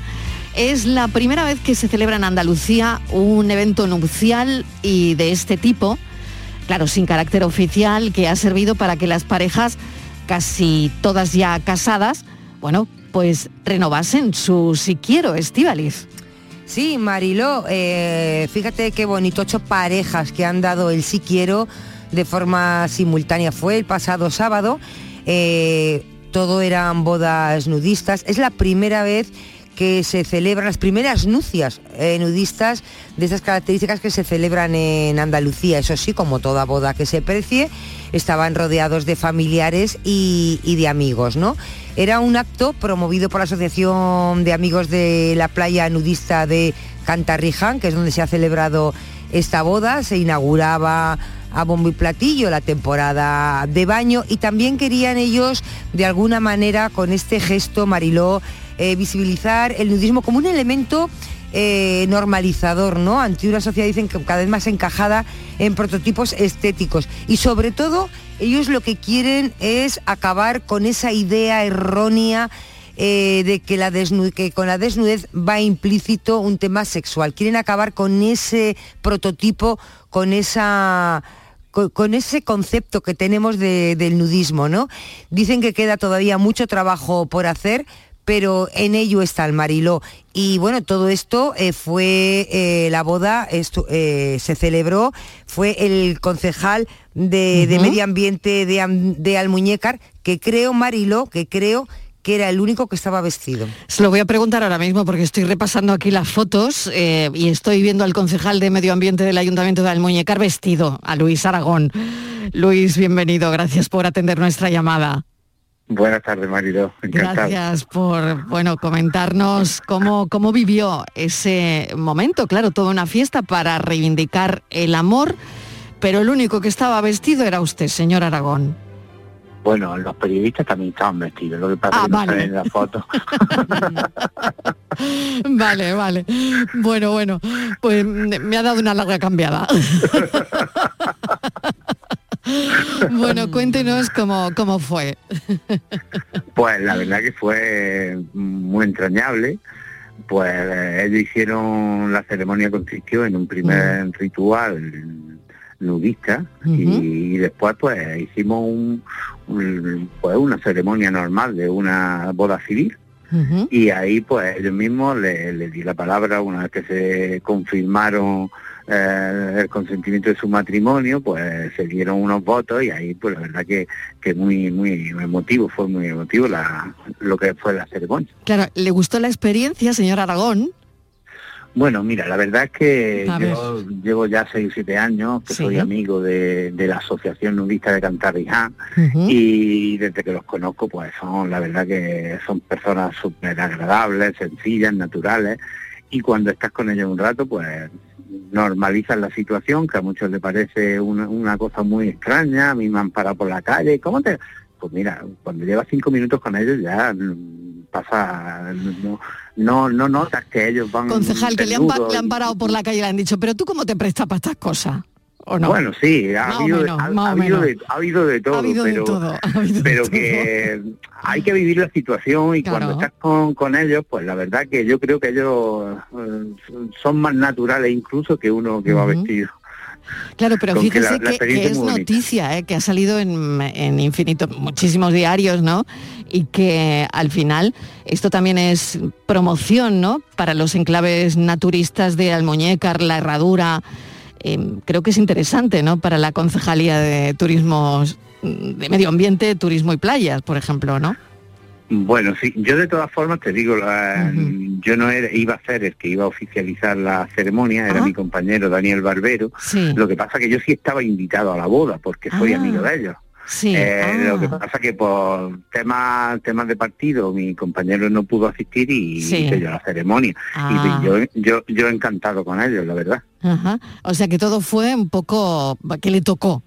Speaker 1: Es la primera vez que se celebra en Andalucía un evento nupcial y de este tipo, claro, sin carácter oficial, que ha servido para que las parejas, casi todas ya casadas, bueno, pues renovasen su si quiero, Estivaliz.
Speaker 12: Sí, Mariló, eh, fíjate qué bonito, ocho parejas que han dado el sí quiero de forma simultánea. Fue el pasado sábado, eh, todo eran bodas nudistas. Es la primera vez que se celebran las primeras nucias eh, nudistas de estas características que se celebran en Andalucía. Eso sí, como toda boda que se precie, estaban rodeados de familiares y, de amigos, ¿no? Era un acto promovido por la Asociación de Amigos de la Playa Nudista de Cantarriján, que es donde se ha celebrado esta boda. Se inauguraba a bombo y platillo la temporada de baño y también querían ellos de alguna manera con este gesto Mariló eh, visibilizar el nudismo como un elemento eh, normalizador, ¿no? Ante una sociedad, dicen, que cada vez más encajada en prototipos estéticos. Y sobre todo, ellos lo que quieren es acabar con esa idea errónea eh, de que, la que con la desnudez va implícito un tema sexual. Quieren acabar con ese prototipo, con esa con, ese concepto que tenemos del nudismo, ¿no? Dicen que queda todavía mucho trabajo por hacer, pero en ello está el Mariló. Y bueno, todo esto eh, fue eh, la boda, eh, se celebró, fue el concejal de, Medio Ambiente de, de Almuñécar, que creo, Mariló, que creo que era el único que estaba vestido.
Speaker 1: Se lo voy a preguntar ahora mismo porque estoy repasando aquí las fotos y estoy viendo al concejal de Medio Ambiente del Ayuntamiento de Almuñécar vestido, a Luis Aragón. Luis, bienvenido, gracias por atender nuestra llamada.
Speaker 20: Buenas tardes, marido. Encantado.
Speaker 1: Gracias por bueno comentarnos cómo, cómo vivió ese momento. Claro, toda una fiesta para reivindicar el amor, pero el único que estaba vestido era usted, señor Aragón.
Speaker 20: Bueno, los periodistas también estaban vestidos, lo que pasa ah, es que no en la foto.
Speaker 1: Vale, vale. Bueno, bueno, pues me ha dado una larga cambiada. bueno, cuéntenos cómo, cómo fue.
Speaker 20: Pues la verdad que fue muy entrañable. Pues ellos hicieron la ceremonia consistió en un primer ritual nudista y, después pues hicimos un, pues una ceremonia normal de una boda civil y ahí pues ellos mismos le, le, di la palabra una vez que se confirmaron eh, el consentimiento de su matrimonio, pues se dieron unos votos y ahí pues la verdad que, que muy muy emotivo, fue muy emotivo la, lo que fue la ceremonia.
Speaker 1: Claro, ¿le gustó la experiencia, señor Aragón?
Speaker 20: Bueno, mira, la verdad es que yo llevo ya 6 o 7 años que soy amigo de, la Asociación Nudista de Cantarrijá y desde que los conozco pues son, la verdad que son personas súper agradables, sencillas, naturales y cuando estás con ellos un rato pues normalizan la situación, que a muchos les parece una, cosa muy extraña, a mí me han parado por la calle, ¿cómo te...? Pues mira, cuando llevas cinco minutos con ellos ya pasa, no, no, notas que ellos van...
Speaker 1: Concejal, que le han, le han, parado por la calle y le han dicho, pero tú cómo te prestas para estas cosas.
Speaker 20: Bueno, sí, ha, habido, de, todo, pero, que hay que vivir la situación y cuando estás con, ellos, pues la verdad que yo creo que ellos eh, son más naturales incluso que uno que va vestido.
Speaker 1: Claro, pero fíjese que, es noticia, eh, que ha salido en, en infinitos, muchísimos diarios, ¿no? Y que al final esto también es promoción, ¿no? Para los enclaves naturistas de Almuñécar, La Herradura, Em, creo que es interesante, ¿no? Para la concejalía de turismo, de medio ambiente, turismo y playas, por ejemplo, ¿no?
Speaker 20: Bueno, sí, yo de todas formas te digo, yo no iba a ser el que iba a oficializar la ceremonia, era mi compañero Daniel Barbero. Lo que pasa que yo sí estaba invitado a la boda porque soy ah. amigo de ellos.
Speaker 1: Sí.
Speaker 20: Eh, lo que ah. pasa que por temas temas de partido mi compañero no pudo asistir y hice yo la ceremonia. Y ah. yo, yo, yo encantado con ellos, la verdad.
Speaker 1: O sea que todo fue un poco que le tocó.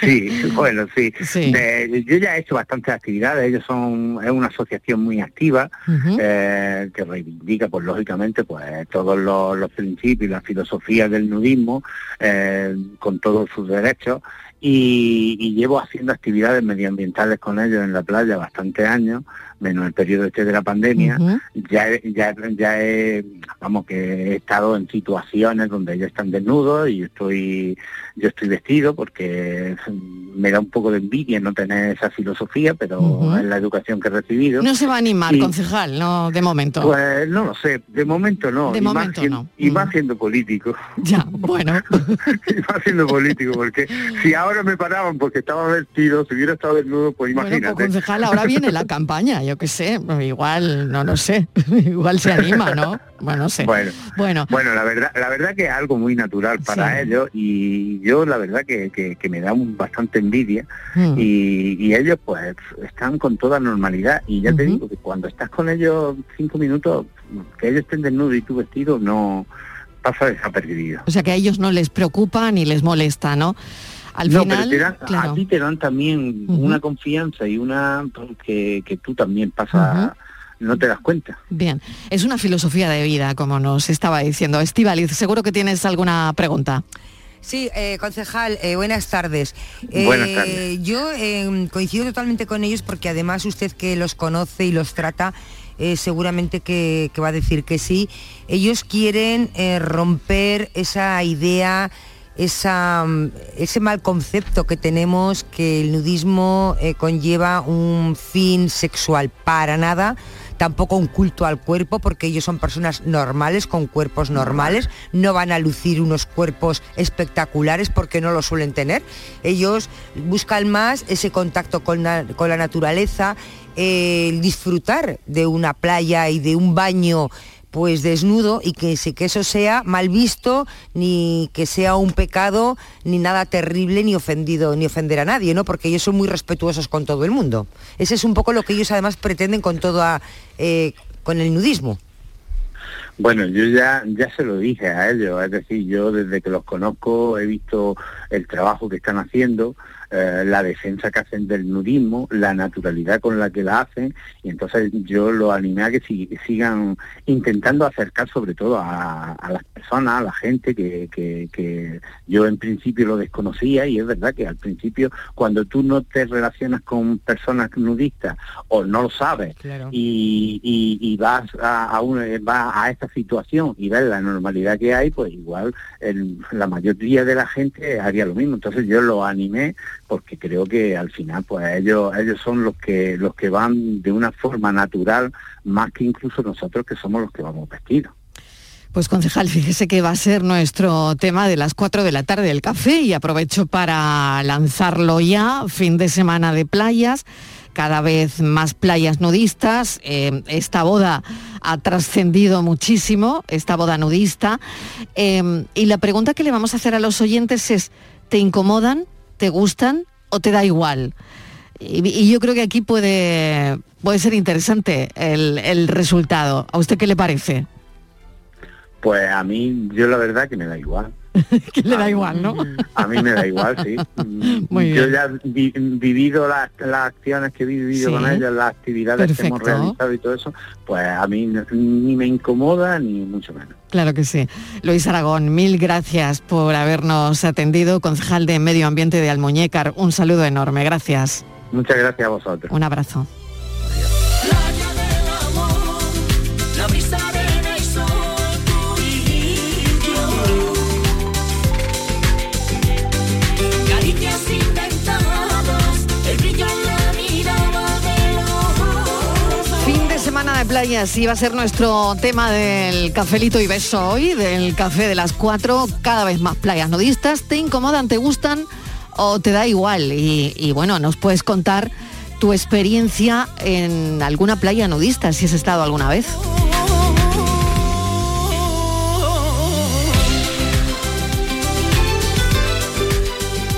Speaker 20: Sí, bueno, sí. yo ya he hecho bastantes actividades, ellos son, es una asociación muy activa eh, que reivindica, pues lógicamente, pues todos los, principios y las filosofías del nudismo eh, con todos sus derechos y, llevo haciendo actividades medioambientales con ellos en la playa bastantes años, menos el periodo este de la pandemia, ya, ya, ya he, vamos, que he estado en situaciones donde ellos están desnudos y estoy yo estoy vestido porque me da un poco de envidia no tener esa filosofía, pero es la educación que he recibido.
Speaker 1: No se va a animar, concejal, no, de momento.
Speaker 20: Pues no lo sé, de momento no.
Speaker 1: De
Speaker 20: y
Speaker 1: momento
Speaker 20: más,
Speaker 1: no.
Speaker 20: Y más siendo político.
Speaker 1: Ya, bueno.
Speaker 20: y más siendo político, porque si ahora me paraban porque estaba vestido, si hubiera estado desnudo, pues, pues imagínate.
Speaker 1: Bueno, concejal, ahora viene la campaña, yo qué sé, igual, no lo sé, igual se anima, ¿no? Bueno, no sé.
Speaker 20: Bueno, bueno, bueno la verdad, la verdad que es algo muy natural para ellos y yo la verdad que, que, me da un, bastante envidia mm. y, ellos pues están con toda normalidad y ya te digo que cuando estás con ellos cinco minutos, que ellos estén desnudos y tú vestido no pasa desapercibido.
Speaker 1: O sea que a ellos no les preocupa ni les molesta, ¿no? Al final,
Speaker 20: a ti te dan también una confianza y una que, que tú también pasas no te das cuenta.
Speaker 1: Bien, es una filosofía de vida, como nos estaba diciendo. Estivaliz, seguro que tienes alguna pregunta.
Speaker 12: Sí, eh, concejal, eh, buenas tardes.
Speaker 20: buenas eh, tardes.
Speaker 12: Yo coincido totalmente con ellos porque además usted que los conoce y los trata, seguramente que, va a decir que sí. Ellos quieren romper esa idea, esa, ese mal concepto que tenemos que el nudismo conlleva un fin sexual. Para nada tampoco un culto al cuerpo, porque ellos son personas normales, con cuerpos normales, no van a lucir unos cuerpos espectaculares porque no lo suelen tener. Ellos buscan más ese contacto con la, naturaleza, el disfrutar de una playa y de un baño pues desnudo y que, que eso sea mal visto, ni que sea un pecado, ni nada terrible, ni ofendido, ni ofender a nadie, ¿no? Porque ellos son muy respetuosos con todo el mundo. Ese es un poco lo que ellos además pretenden con todo eh, con el nudismo.
Speaker 20: Bueno, yo ya, ya se lo dije a ellos, es decir, yo desde que los conozco he visto el trabajo que están haciendo, eh, la defensa que hacen del nudismo, la naturalidad con la que la hacen, y entonces yo lo animé a que sigan intentando acercar sobre todo a, las personas, a la gente que, que, yo en principio lo desconocía y es verdad que al principio cuando tú no te relacionas con personas nudistas o no lo sabes y, vas a, a esta situación y ves la normalidad que hay, pues igual la mayoría de la gente haría lo mismo. Entonces yo lo animé porque creo que al final pues ellos ellos son los que los que van de una forma natural más que incluso nosotros que somos los que vamos vestidos.
Speaker 1: Pues concejal, fíjese que va a ser nuestro tema de las 4 de la tarde del café y aprovecho para lanzarlo ya, fin de semana de playas, cada vez más playas nudistas. Eh, esta boda ha trascendido muchísimo, esta boda nudista. Eh, y la pregunta que le vamos a hacer a los oyentes es, ¿te incomodan? ¿Te gustan? ¿O te da igual? Y, yo creo que aquí puede, puede ser interesante el, el resultado. ¿A usted qué le parece?
Speaker 20: Pues a mí, yo la verdad que me da igual.
Speaker 1: que le da igual, ¿no?
Speaker 20: A mí me da igual, sí. yo ya he vivido las, acciones que he vivido con ellos, las actividades que hemos realizado y todo eso, pues a mí ni me incomoda ni mucho menos.
Speaker 1: Claro que sí. Luis Aragón, mil gracias por habernos atendido, concejal de Medio Ambiente de Almuñécar. Un saludo enorme, gracias.
Speaker 20: Muchas gracias a vosotros.
Speaker 1: Un abrazo. Playas va a ser nuestro tema del cafelito y beso hoy, del café de las cuatro, cada vez más playas nudistas. ¿Te incomodan, te gustan o te da igual? Y, bueno, nos puedes contar tu experiencia en alguna playa nudista, si has estado alguna vez.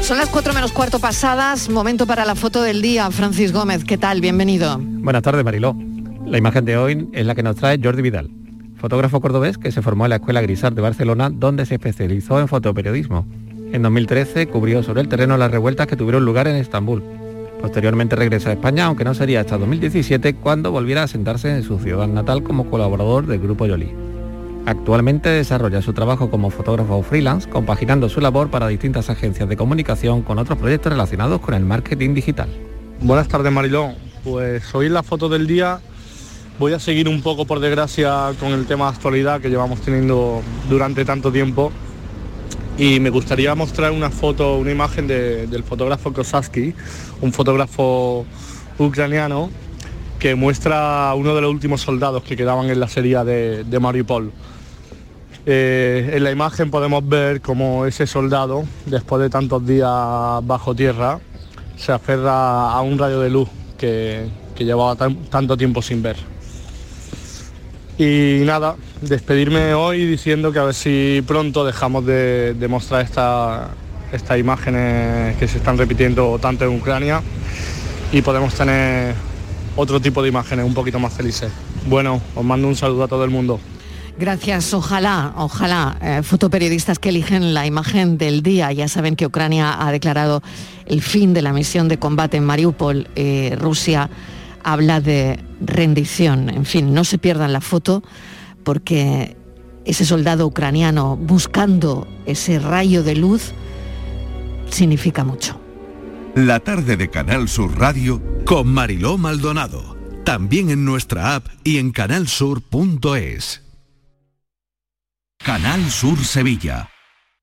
Speaker 1: Son las cuatro menos cuarto pasadas, momento para la foto del día. Francis Gómez, ¿qué tal? Bienvenido.
Speaker 21: Buenas tardes, Mariló. La imagen de hoy es la que nos trae Jordi Vidal, fotógrafo cordobés que se formó en la Escuela Grisar de Barcelona, donde se especializó en fotoperiodismo. En 2013 cubrió sobre el terreno las revueltas que tuvieron lugar en Estambul. Posteriormente regresa a España, aunque no sería hasta 2017 cuando volviera a sentarse en su ciudad natal como colaborador del Grupo Yoli. Actualmente desarrolla su trabajo como fotógrafo freelance, compaginando su labor para distintas agencias de comunicación con otros proyectos relacionados con el marketing digital.
Speaker 22: Buenas tardes Marilón, pues hoy la foto del día Voy a seguir un poco, por desgracia, con el tema de actualidad que llevamos teniendo durante tanto tiempo. Y me gustaría mostrar una foto, una imagen del fotógrafo Kosaski, un fotógrafo ucraniano que muestra a uno de los últimos soldados que quedaban en la serie de, de Mariupol. Eh, en la imagen podemos ver cómo ese soldado, después de tantos días bajo tierra, se aferra a un rayo de luz que, llevaba tanto tiempo sin ver. Y nada, despedirme hoy diciendo que a ver si pronto dejamos de, mostrar estas imágenes que se están repitiendo tanto en Ucrania y podemos tener otro tipo de imágenes un poquito más felices. Bueno, os mando un saludo a todo el mundo.
Speaker 1: Gracias, ojalá, ojalá, eh, fotoperiodistas que eligen la imagen del día. Ya saben que Ucrania ha declarado el fin de la misión de combate en Mariupol. Eh, Rusia habla de rendición. En fin, no se pierdan la foto porque ese soldado ucraniano buscando ese rayo de luz significa mucho.
Speaker 2: La tarde de Canal Sur Radio con Mariló Maldonado. También en nuestra app y en canalsur.es. Canal Sur Sevilla.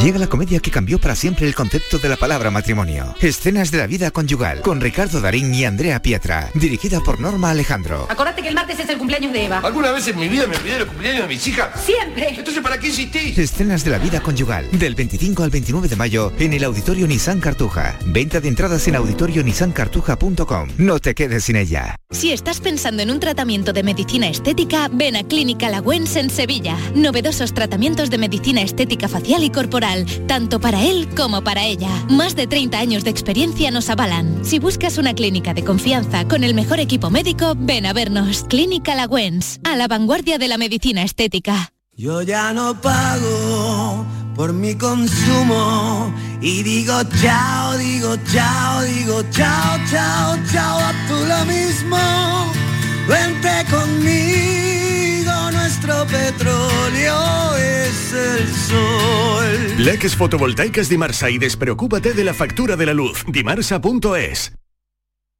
Speaker 23: Llega la comedia que cambió para siempre el concepto de la palabra matrimonio. Escenas de la vida conyugal, con Ricardo Darín y Andrea Pietra, dirigida por Norma Alejandro.
Speaker 24: Acordate que el martes es el cumpleaños de Eva.
Speaker 25: ¿Alguna vez en mi vida me olvidé el cumpleaños de mis hijas?
Speaker 24: Siempre.
Speaker 25: Entonces, ¿para qué insistís?
Speaker 23: Escenas de la vida conyugal, del 25 al 29 de mayo, en el Auditorio Nissan Cartuja. Venta de entradas en auditorionissancartuja.com. No te quedes sin ella.
Speaker 26: Si estás pensando en un tratamiento de medicina estética, ven a Clínica Lagüens en Sevilla. Novedosos tratamientos de medicina estética facial y corporal tanto para él como para ella. Más de 30 años de experiencia nos avalan. Si buscas una clínica de confianza con el mejor equipo médico, ven a vernos. Clínica Lagüens, a la vanguardia de la medicina estética.
Speaker 27: Yo ya no pago por mi consumo y digo chao, digo chao, digo chao, chao, chao, a tú lo mismo. Vente conmigo, nuestro petróleo es el sol.
Speaker 28: Leques fotovoltaicas Dimarsa y despreocúpate de la factura de la luz. Dimarsa.es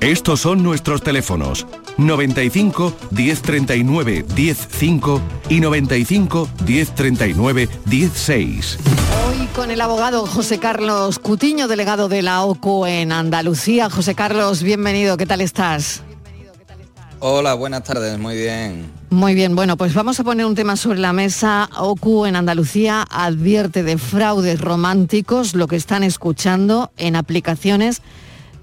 Speaker 29: Estos son nuestros teléfonos 95 1039 105 y 95 1039 16.
Speaker 1: Hoy con el abogado José Carlos Cutiño, delegado de la OCU en Andalucía. José Carlos, bienvenido, ¿qué tal estás?
Speaker 30: Hola, buenas tardes, muy bien.
Speaker 1: Muy bien, bueno, pues vamos a poner un tema sobre la mesa. OCU en Andalucía advierte de fraudes románticos, lo que están escuchando en aplicaciones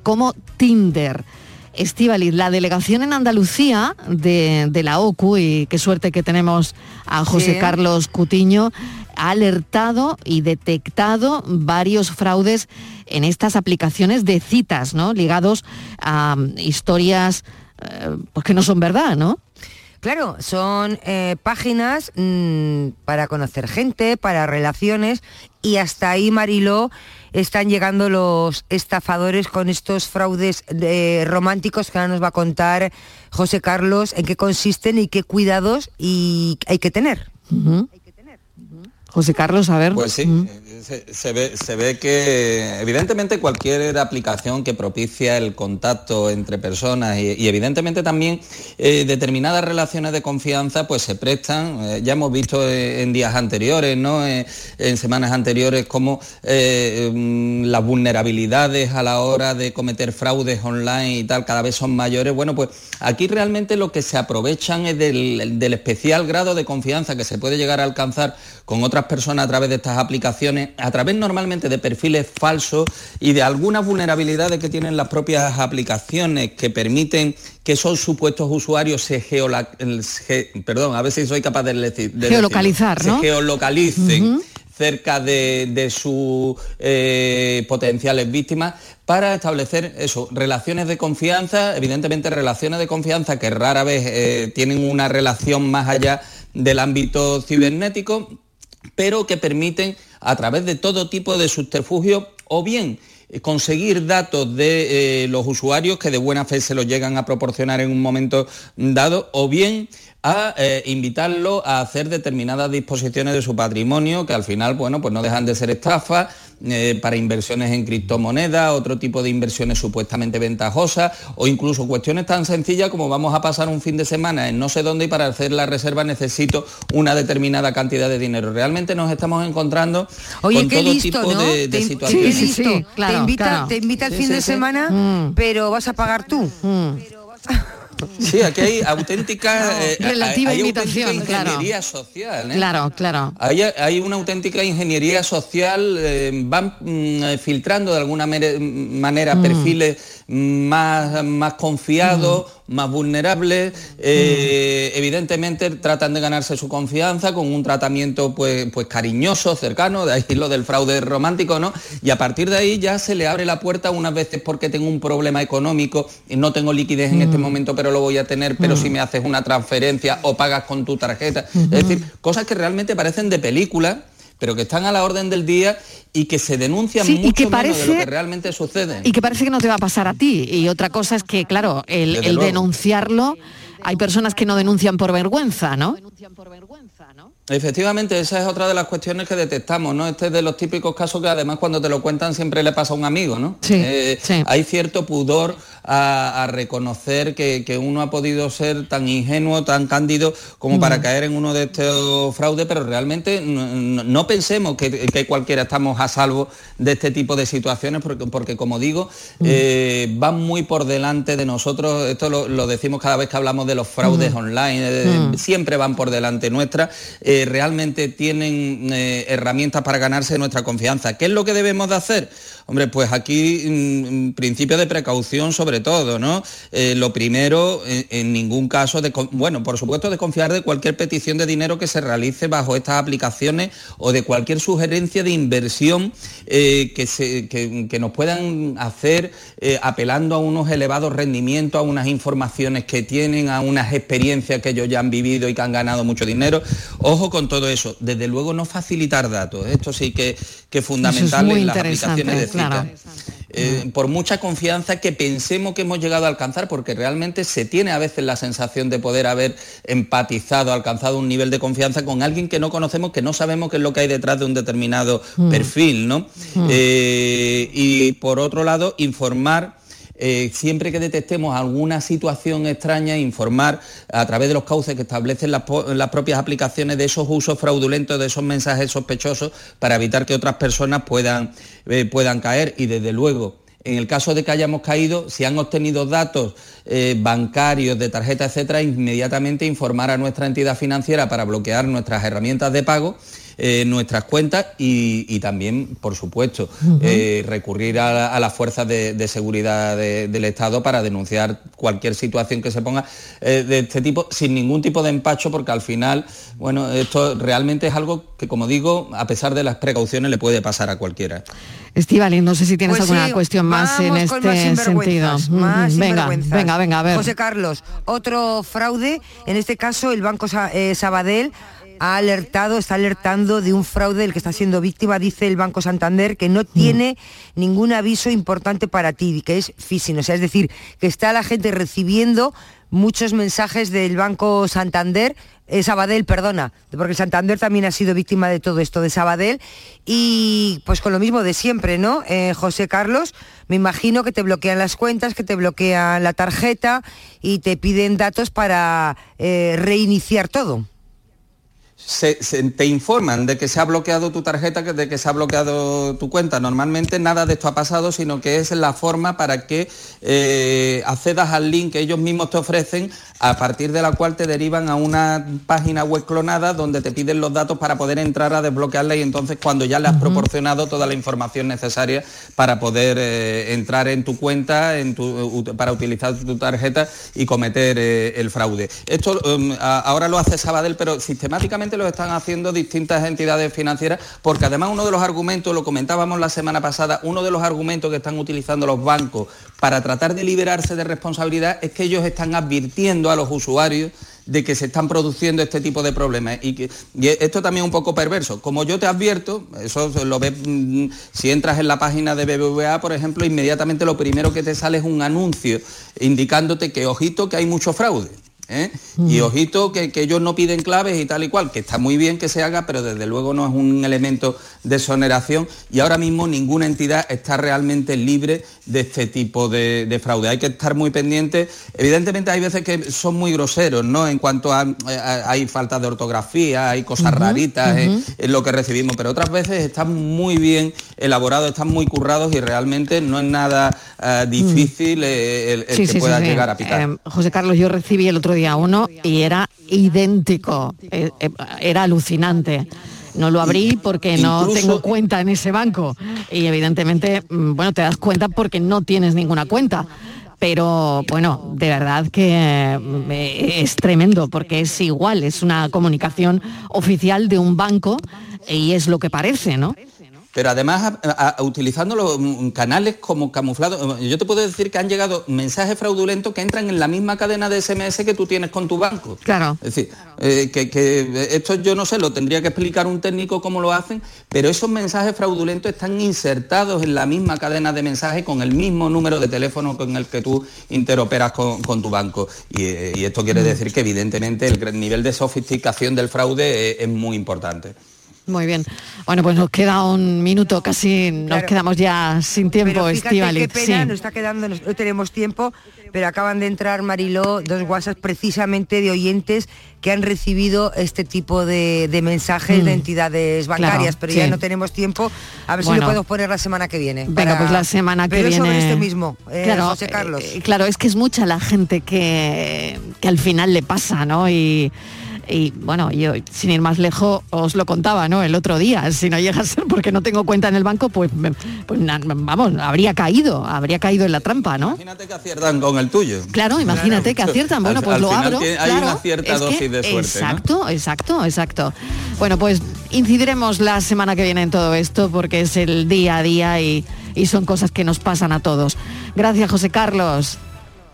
Speaker 1: como Tinder. Estivaliz, la delegación en Andalucía de, la OCU, y qué suerte que tenemos a José Carlos Cutiño, ha alertado y detectado varios fraudes en estas aplicaciones de citas, ¿no? Ligados a um, historias eh, pues que no son verdad, ¿no?
Speaker 12: Claro, son eh, páginas mm, para conocer gente, para relaciones y hasta ahí, Mariló, están llegando los estafadores con estos fraudes eh, románticos que ahora nos va a contar José Carlos en qué consisten y qué cuidados y hay que tener.
Speaker 1: José Carlos, a ver.
Speaker 30: Pues sí, se, ve, que evidentemente cualquier aplicación que propicia el contacto entre personas y, evidentemente también eh, determinadas relaciones de confianza pues se prestan, eh, ya hemos visto en días anteriores, ¿no? Eh, en semanas anteriores cómo mm, las vulnerabilidades a la hora de cometer fraudes online y tal cada vez son mayores. Bueno, pues aquí realmente lo que se aprovechan es del especial grado de confianza que se puede llegar a alcanzar con otras personas a través de estas aplicaciones a través normalmente de perfiles falsos y de algunas vulnerabilidades que tienen las propias aplicaciones que permiten que esos supuestos usuarios se perdón, a ver si soy capaz de, decir,
Speaker 1: geolocalizar,
Speaker 30: se geolocalicen cerca de, sus eh, potenciales víctimas para establecer eso, relaciones de confianza, evidentemente relaciones de confianza que rara vez eh, tienen una relación más allá del ámbito cibernético, pero que permiten a través de todo tipo de subterfugios o bien conseguir datos de eh, los usuarios que de buena fe se los llegan a proporcionar en un momento dado o bien a eh, invitarlo a hacer determinadas disposiciones de su patrimonio que al final, bueno, pues no dejan de ser estafas eh, para inversiones en criptomonedas, otro tipo de inversiones supuestamente ventajosas o incluso cuestiones tan sencillas como vamos a pasar un fin de semana en no sé dónde y para hacer la reserva necesito una determinada cantidad de dinero. Realmente nos estamos encontrando con todo tipo de, situaciones.
Speaker 12: te, invita, el fin de semana, mm. pero vas a pagar tú. Mm.
Speaker 30: Sí, aquí hay auténtica,
Speaker 1: eh, relativa invitación,
Speaker 30: ingeniería social.
Speaker 1: ¿eh? Claro, claro.
Speaker 30: Hay, una auténtica ingeniería social, eh, van mm, filtrando de alguna manera mm. perfiles más, más confiados, mm. más vulnerables. Evidentemente tratan de ganarse su confianza con un tratamiento pues, pues cariñoso, cercano, de ahí lo del fraude romántico, ¿no? Y a partir de ahí ya se le abre la puerta unas veces porque tengo un problema económico y no tengo liquidez en este momento, pero lo voy a tener, pero si me haces una transferencia o pagas con tu tarjeta. Es decir, cosas que realmente parecen de película pero que están a la orden del día y que se denuncian mucho que menos de lo que realmente sucede.
Speaker 1: Y que parece que no te va a pasar a ti. Y otra cosa es que, claro, el, el denunciarlo, hay personas que no denuncian por vergüenza, ¿no?
Speaker 30: Efectivamente, esa es otra de las cuestiones que detectamos, ¿no? Este es de los típicos casos que además cuando te lo cuentan siempre le pasa a un amigo, ¿no?
Speaker 1: Sí,
Speaker 30: Eh, Hay cierto pudor a, a reconocer que, que uno ha podido ser tan ingenuo, tan cándido como
Speaker 1: Mm.
Speaker 30: para caer en uno de estos fraudes, pero realmente no, pensemos que, que cualquiera estamos a salvo de este tipo de situaciones, porque, porque como digo,
Speaker 1: Mm.
Speaker 30: eh, van muy por delante de nosotros, esto lo, lo decimos cada vez que hablamos de los fraudes
Speaker 1: Mm.
Speaker 30: online, eh, siempre van por delante nuestra, realmente tienen eh, herramientas para ganarse nuestra confianza. ¿Qué es lo que debemos de hacer? Hombre, pues aquí mm, principio de precaución sobre todo, ¿no? Eh, lo primero, en, ningún caso, de, bueno, por supuesto desconfiar de cualquier petición de dinero que se realice bajo estas aplicaciones o de cualquier sugerencia de inversión eh, que, se- que- nos puedan hacer apelando a unos elevados rendimientos, a unas informaciones que tienen, a unas experiencias que ellos ya han vivido y que han ganado mucho dinero. Ojo con todo eso. Desde luego no facilitar datos. Esto sí que, que es fundamental en las aplicaciones de cita.
Speaker 1: claro.
Speaker 30: Eh, por mucha confianza que pensemos que hemos llegado a alcanzar, porque realmente se tiene a veces la sensación de poder haber empatizado, alcanzado un nivel de confianza con alguien que no conocemos, que no sabemos qué es lo que hay detrás de un determinado
Speaker 31: Mm.
Speaker 30: perfil, ¿no?
Speaker 31: Mm.
Speaker 30: Eh, y por otro lado, informar eh, siempre que detectemos alguna situación extraña, informar a través de los cauces que establecen las, propias aplicaciones de esos usos fraudulentos, de esos mensajes sospechosos, para evitar que otras personas puedan, eh, puedan caer. Y desde luego, en el caso de que hayamos caído, si han obtenido datos eh, bancarios, de tarjeta, etcétera, inmediatamente informar a nuestra entidad financiera para bloquear nuestras herramientas de pago eh, nuestras cuentas y, y también, por supuesto, eh, recurrir a, la- a las fuerzas de, de seguridad de- del Estado para denunciar cualquier situación que se ponga eh, de este tipo sin ningún tipo de empacho, porque al final, bueno, esto realmente es algo que, como digo, a pesar de las precauciones, le puede pasar a cualquiera.
Speaker 1: Estivali, no sé si tienes
Speaker 12: Pues
Speaker 1: alguna
Speaker 12: sí,
Speaker 1: cuestión más en
Speaker 12: más
Speaker 1: este sentido.
Speaker 12: más
Speaker 1: venga, venga, venga, a ver.
Speaker 12: José Carlos, otro fraude, en este caso el Banco Sa- Sabadell ha alertado, está alertando de un fraude del que está siendo víctima, dice el Banco Santander, que no tiene ningún aviso importante para ti, que es phishing, o sea, es decir, que está la gente recibiendo muchos mensajes del Banco Santander, eh, Sabadell, perdona, porque Santander también ha sido víctima de todo esto de Sabadell y pues con lo mismo de siempre, ¿no? Eh, José Carlos, me imagino que te bloquean las cuentas, que te bloquean la tarjeta y te piden datos para eh, reiniciar todo.
Speaker 30: Se- se- te informan de que se ha bloqueado tu tarjeta, de que se ha bloqueado tu cuenta. Normalmente nada de esto ha pasado, sino que es la forma para que eh, accedas al link que ellos mismos te ofrecen, a partir de la cual te derivan a una página web clonada donde te piden los datos para poder entrar a desbloquearla y entonces cuando ya le has proporcionado toda la información necesaria para poder eh, entrar en tu cuenta, en tu- ut- para utilizar tu tarjeta y cometer eh, el fraude. Esto a- ahora lo hace Sabadell, pero sistemáticamente lo están haciendo distintas entidades financieras, porque además uno de los argumentos, lo comentábamos la semana pasada, uno de los argumentos que están utilizando los bancos para tratar de liberarse de responsabilidad es que ellos están advirtiendo a los usuarios de que se están produciendo este tipo de problemas y, que, y esto también es un poco perverso. Como yo te advierto, eso lo ves mm, si entras en la página de BBVA, por ejemplo, inmediatamente lo primero que te sale es un anuncio indicándote que ojito que hay mucho fraude. ¿Eh? Y ojito que, que ellos no piden claves y tal y cual, que está muy bien que se haga, pero desde luego no es un elemento de exoneración y ahora mismo ninguna entidad está realmente libre de este tipo de, de fraude. Hay que estar muy pendientes. Evidentemente hay veces que son muy groseros, ¿no? En cuanto a, a- hay falta de ortografía, hay cosas raritas en-
Speaker 31: ujú.
Speaker 30: en lo que recibimos, pero otras veces están muy bien elaborados, están muy currados y realmente no es nada eh, difícil eh, el, el
Speaker 1: Sí,
Speaker 30: que
Speaker 1: sí,
Speaker 30: pueda
Speaker 1: sí.
Speaker 30: llegar a pitar.
Speaker 1: Eh, José Carlos, yo recibí el otro día uno y era idéntico, eh, eh, era alucinante. No lo abrí porque no tengo cuenta en ese banco y evidentemente, mm, bueno, te das cuenta porque no tienes ninguna cuenta. Pero bueno, de verdad que mm, eh, es tremendo porque es igual, es una comunicación oficial de un banco y es lo que parece, ¿no?
Speaker 30: Pero además utilizando los mm, canales como camuflados. Yo te puedo decir que han llegado mensajes fraudulentos que entran en la misma cadena de SMS que tú tienes con tu banco.
Speaker 1: Claro.
Speaker 30: Es decir, eh, que, esto yo no sé, lo tendría que explicar un técnico cómo lo hacen, pero esos mensajes fraudulentos están insertados en la misma cadena de mensajes con el mismo número de teléfono con el que tú interoperas con, tu banco. Y, esto quiere mm. decir que evidentemente el nivel de sofisticación del fraude es muy importante.
Speaker 1: Muy bien. Bueno, pues nos queda un minuto, casi nos quedamos ya sin tiempo, Estivali.
Speaker 12: Qué pena, nos está quedando, no tenemos tiempo, pero acaban de entrar, Mariló, dos WhatsApp precisamente de oyentes que han recibido este tipo de, mensajes de mm. entidades bancarias, pero ya no tenemos tiempo. A ver si lo podemos poner la semana que viene.
Speaker 1: Venga, pues la semana que viene.
Speaker 12: sobre este mismo, eh, claro, José Carlos.
Speaker 1: Eh, claro, es que es mucha la gente que, que al final le pasa, ¿no? Y y bueno, yo sin ir más lejos os lo contaba, ¿no? El otro día, si no llega a ser porque no tengo cuenta en el banco, pues, pues vamos, habría caído, habría caído en la trampa, ¿no?
Speaker 30: Imagínate que aciertan con el tuyo.
Speaker 1: Claro, imagínate que aciertan. Bueno, pues lo abro.
Speaker 30: Hay una cierta dosis de suerte.
Speaker 1: Exacto, exacto, exacto. Bueno, pues incidiremos la semana que viene en todo esto porque es el día a día y, y son cosas que nos pasan a todos. Gracias, José Carlos.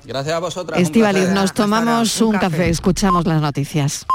Speaker 30: Gracias a vosotras.
Speaker 1: Estivaliz, nos tomamos un, café. escuchamos las noticias.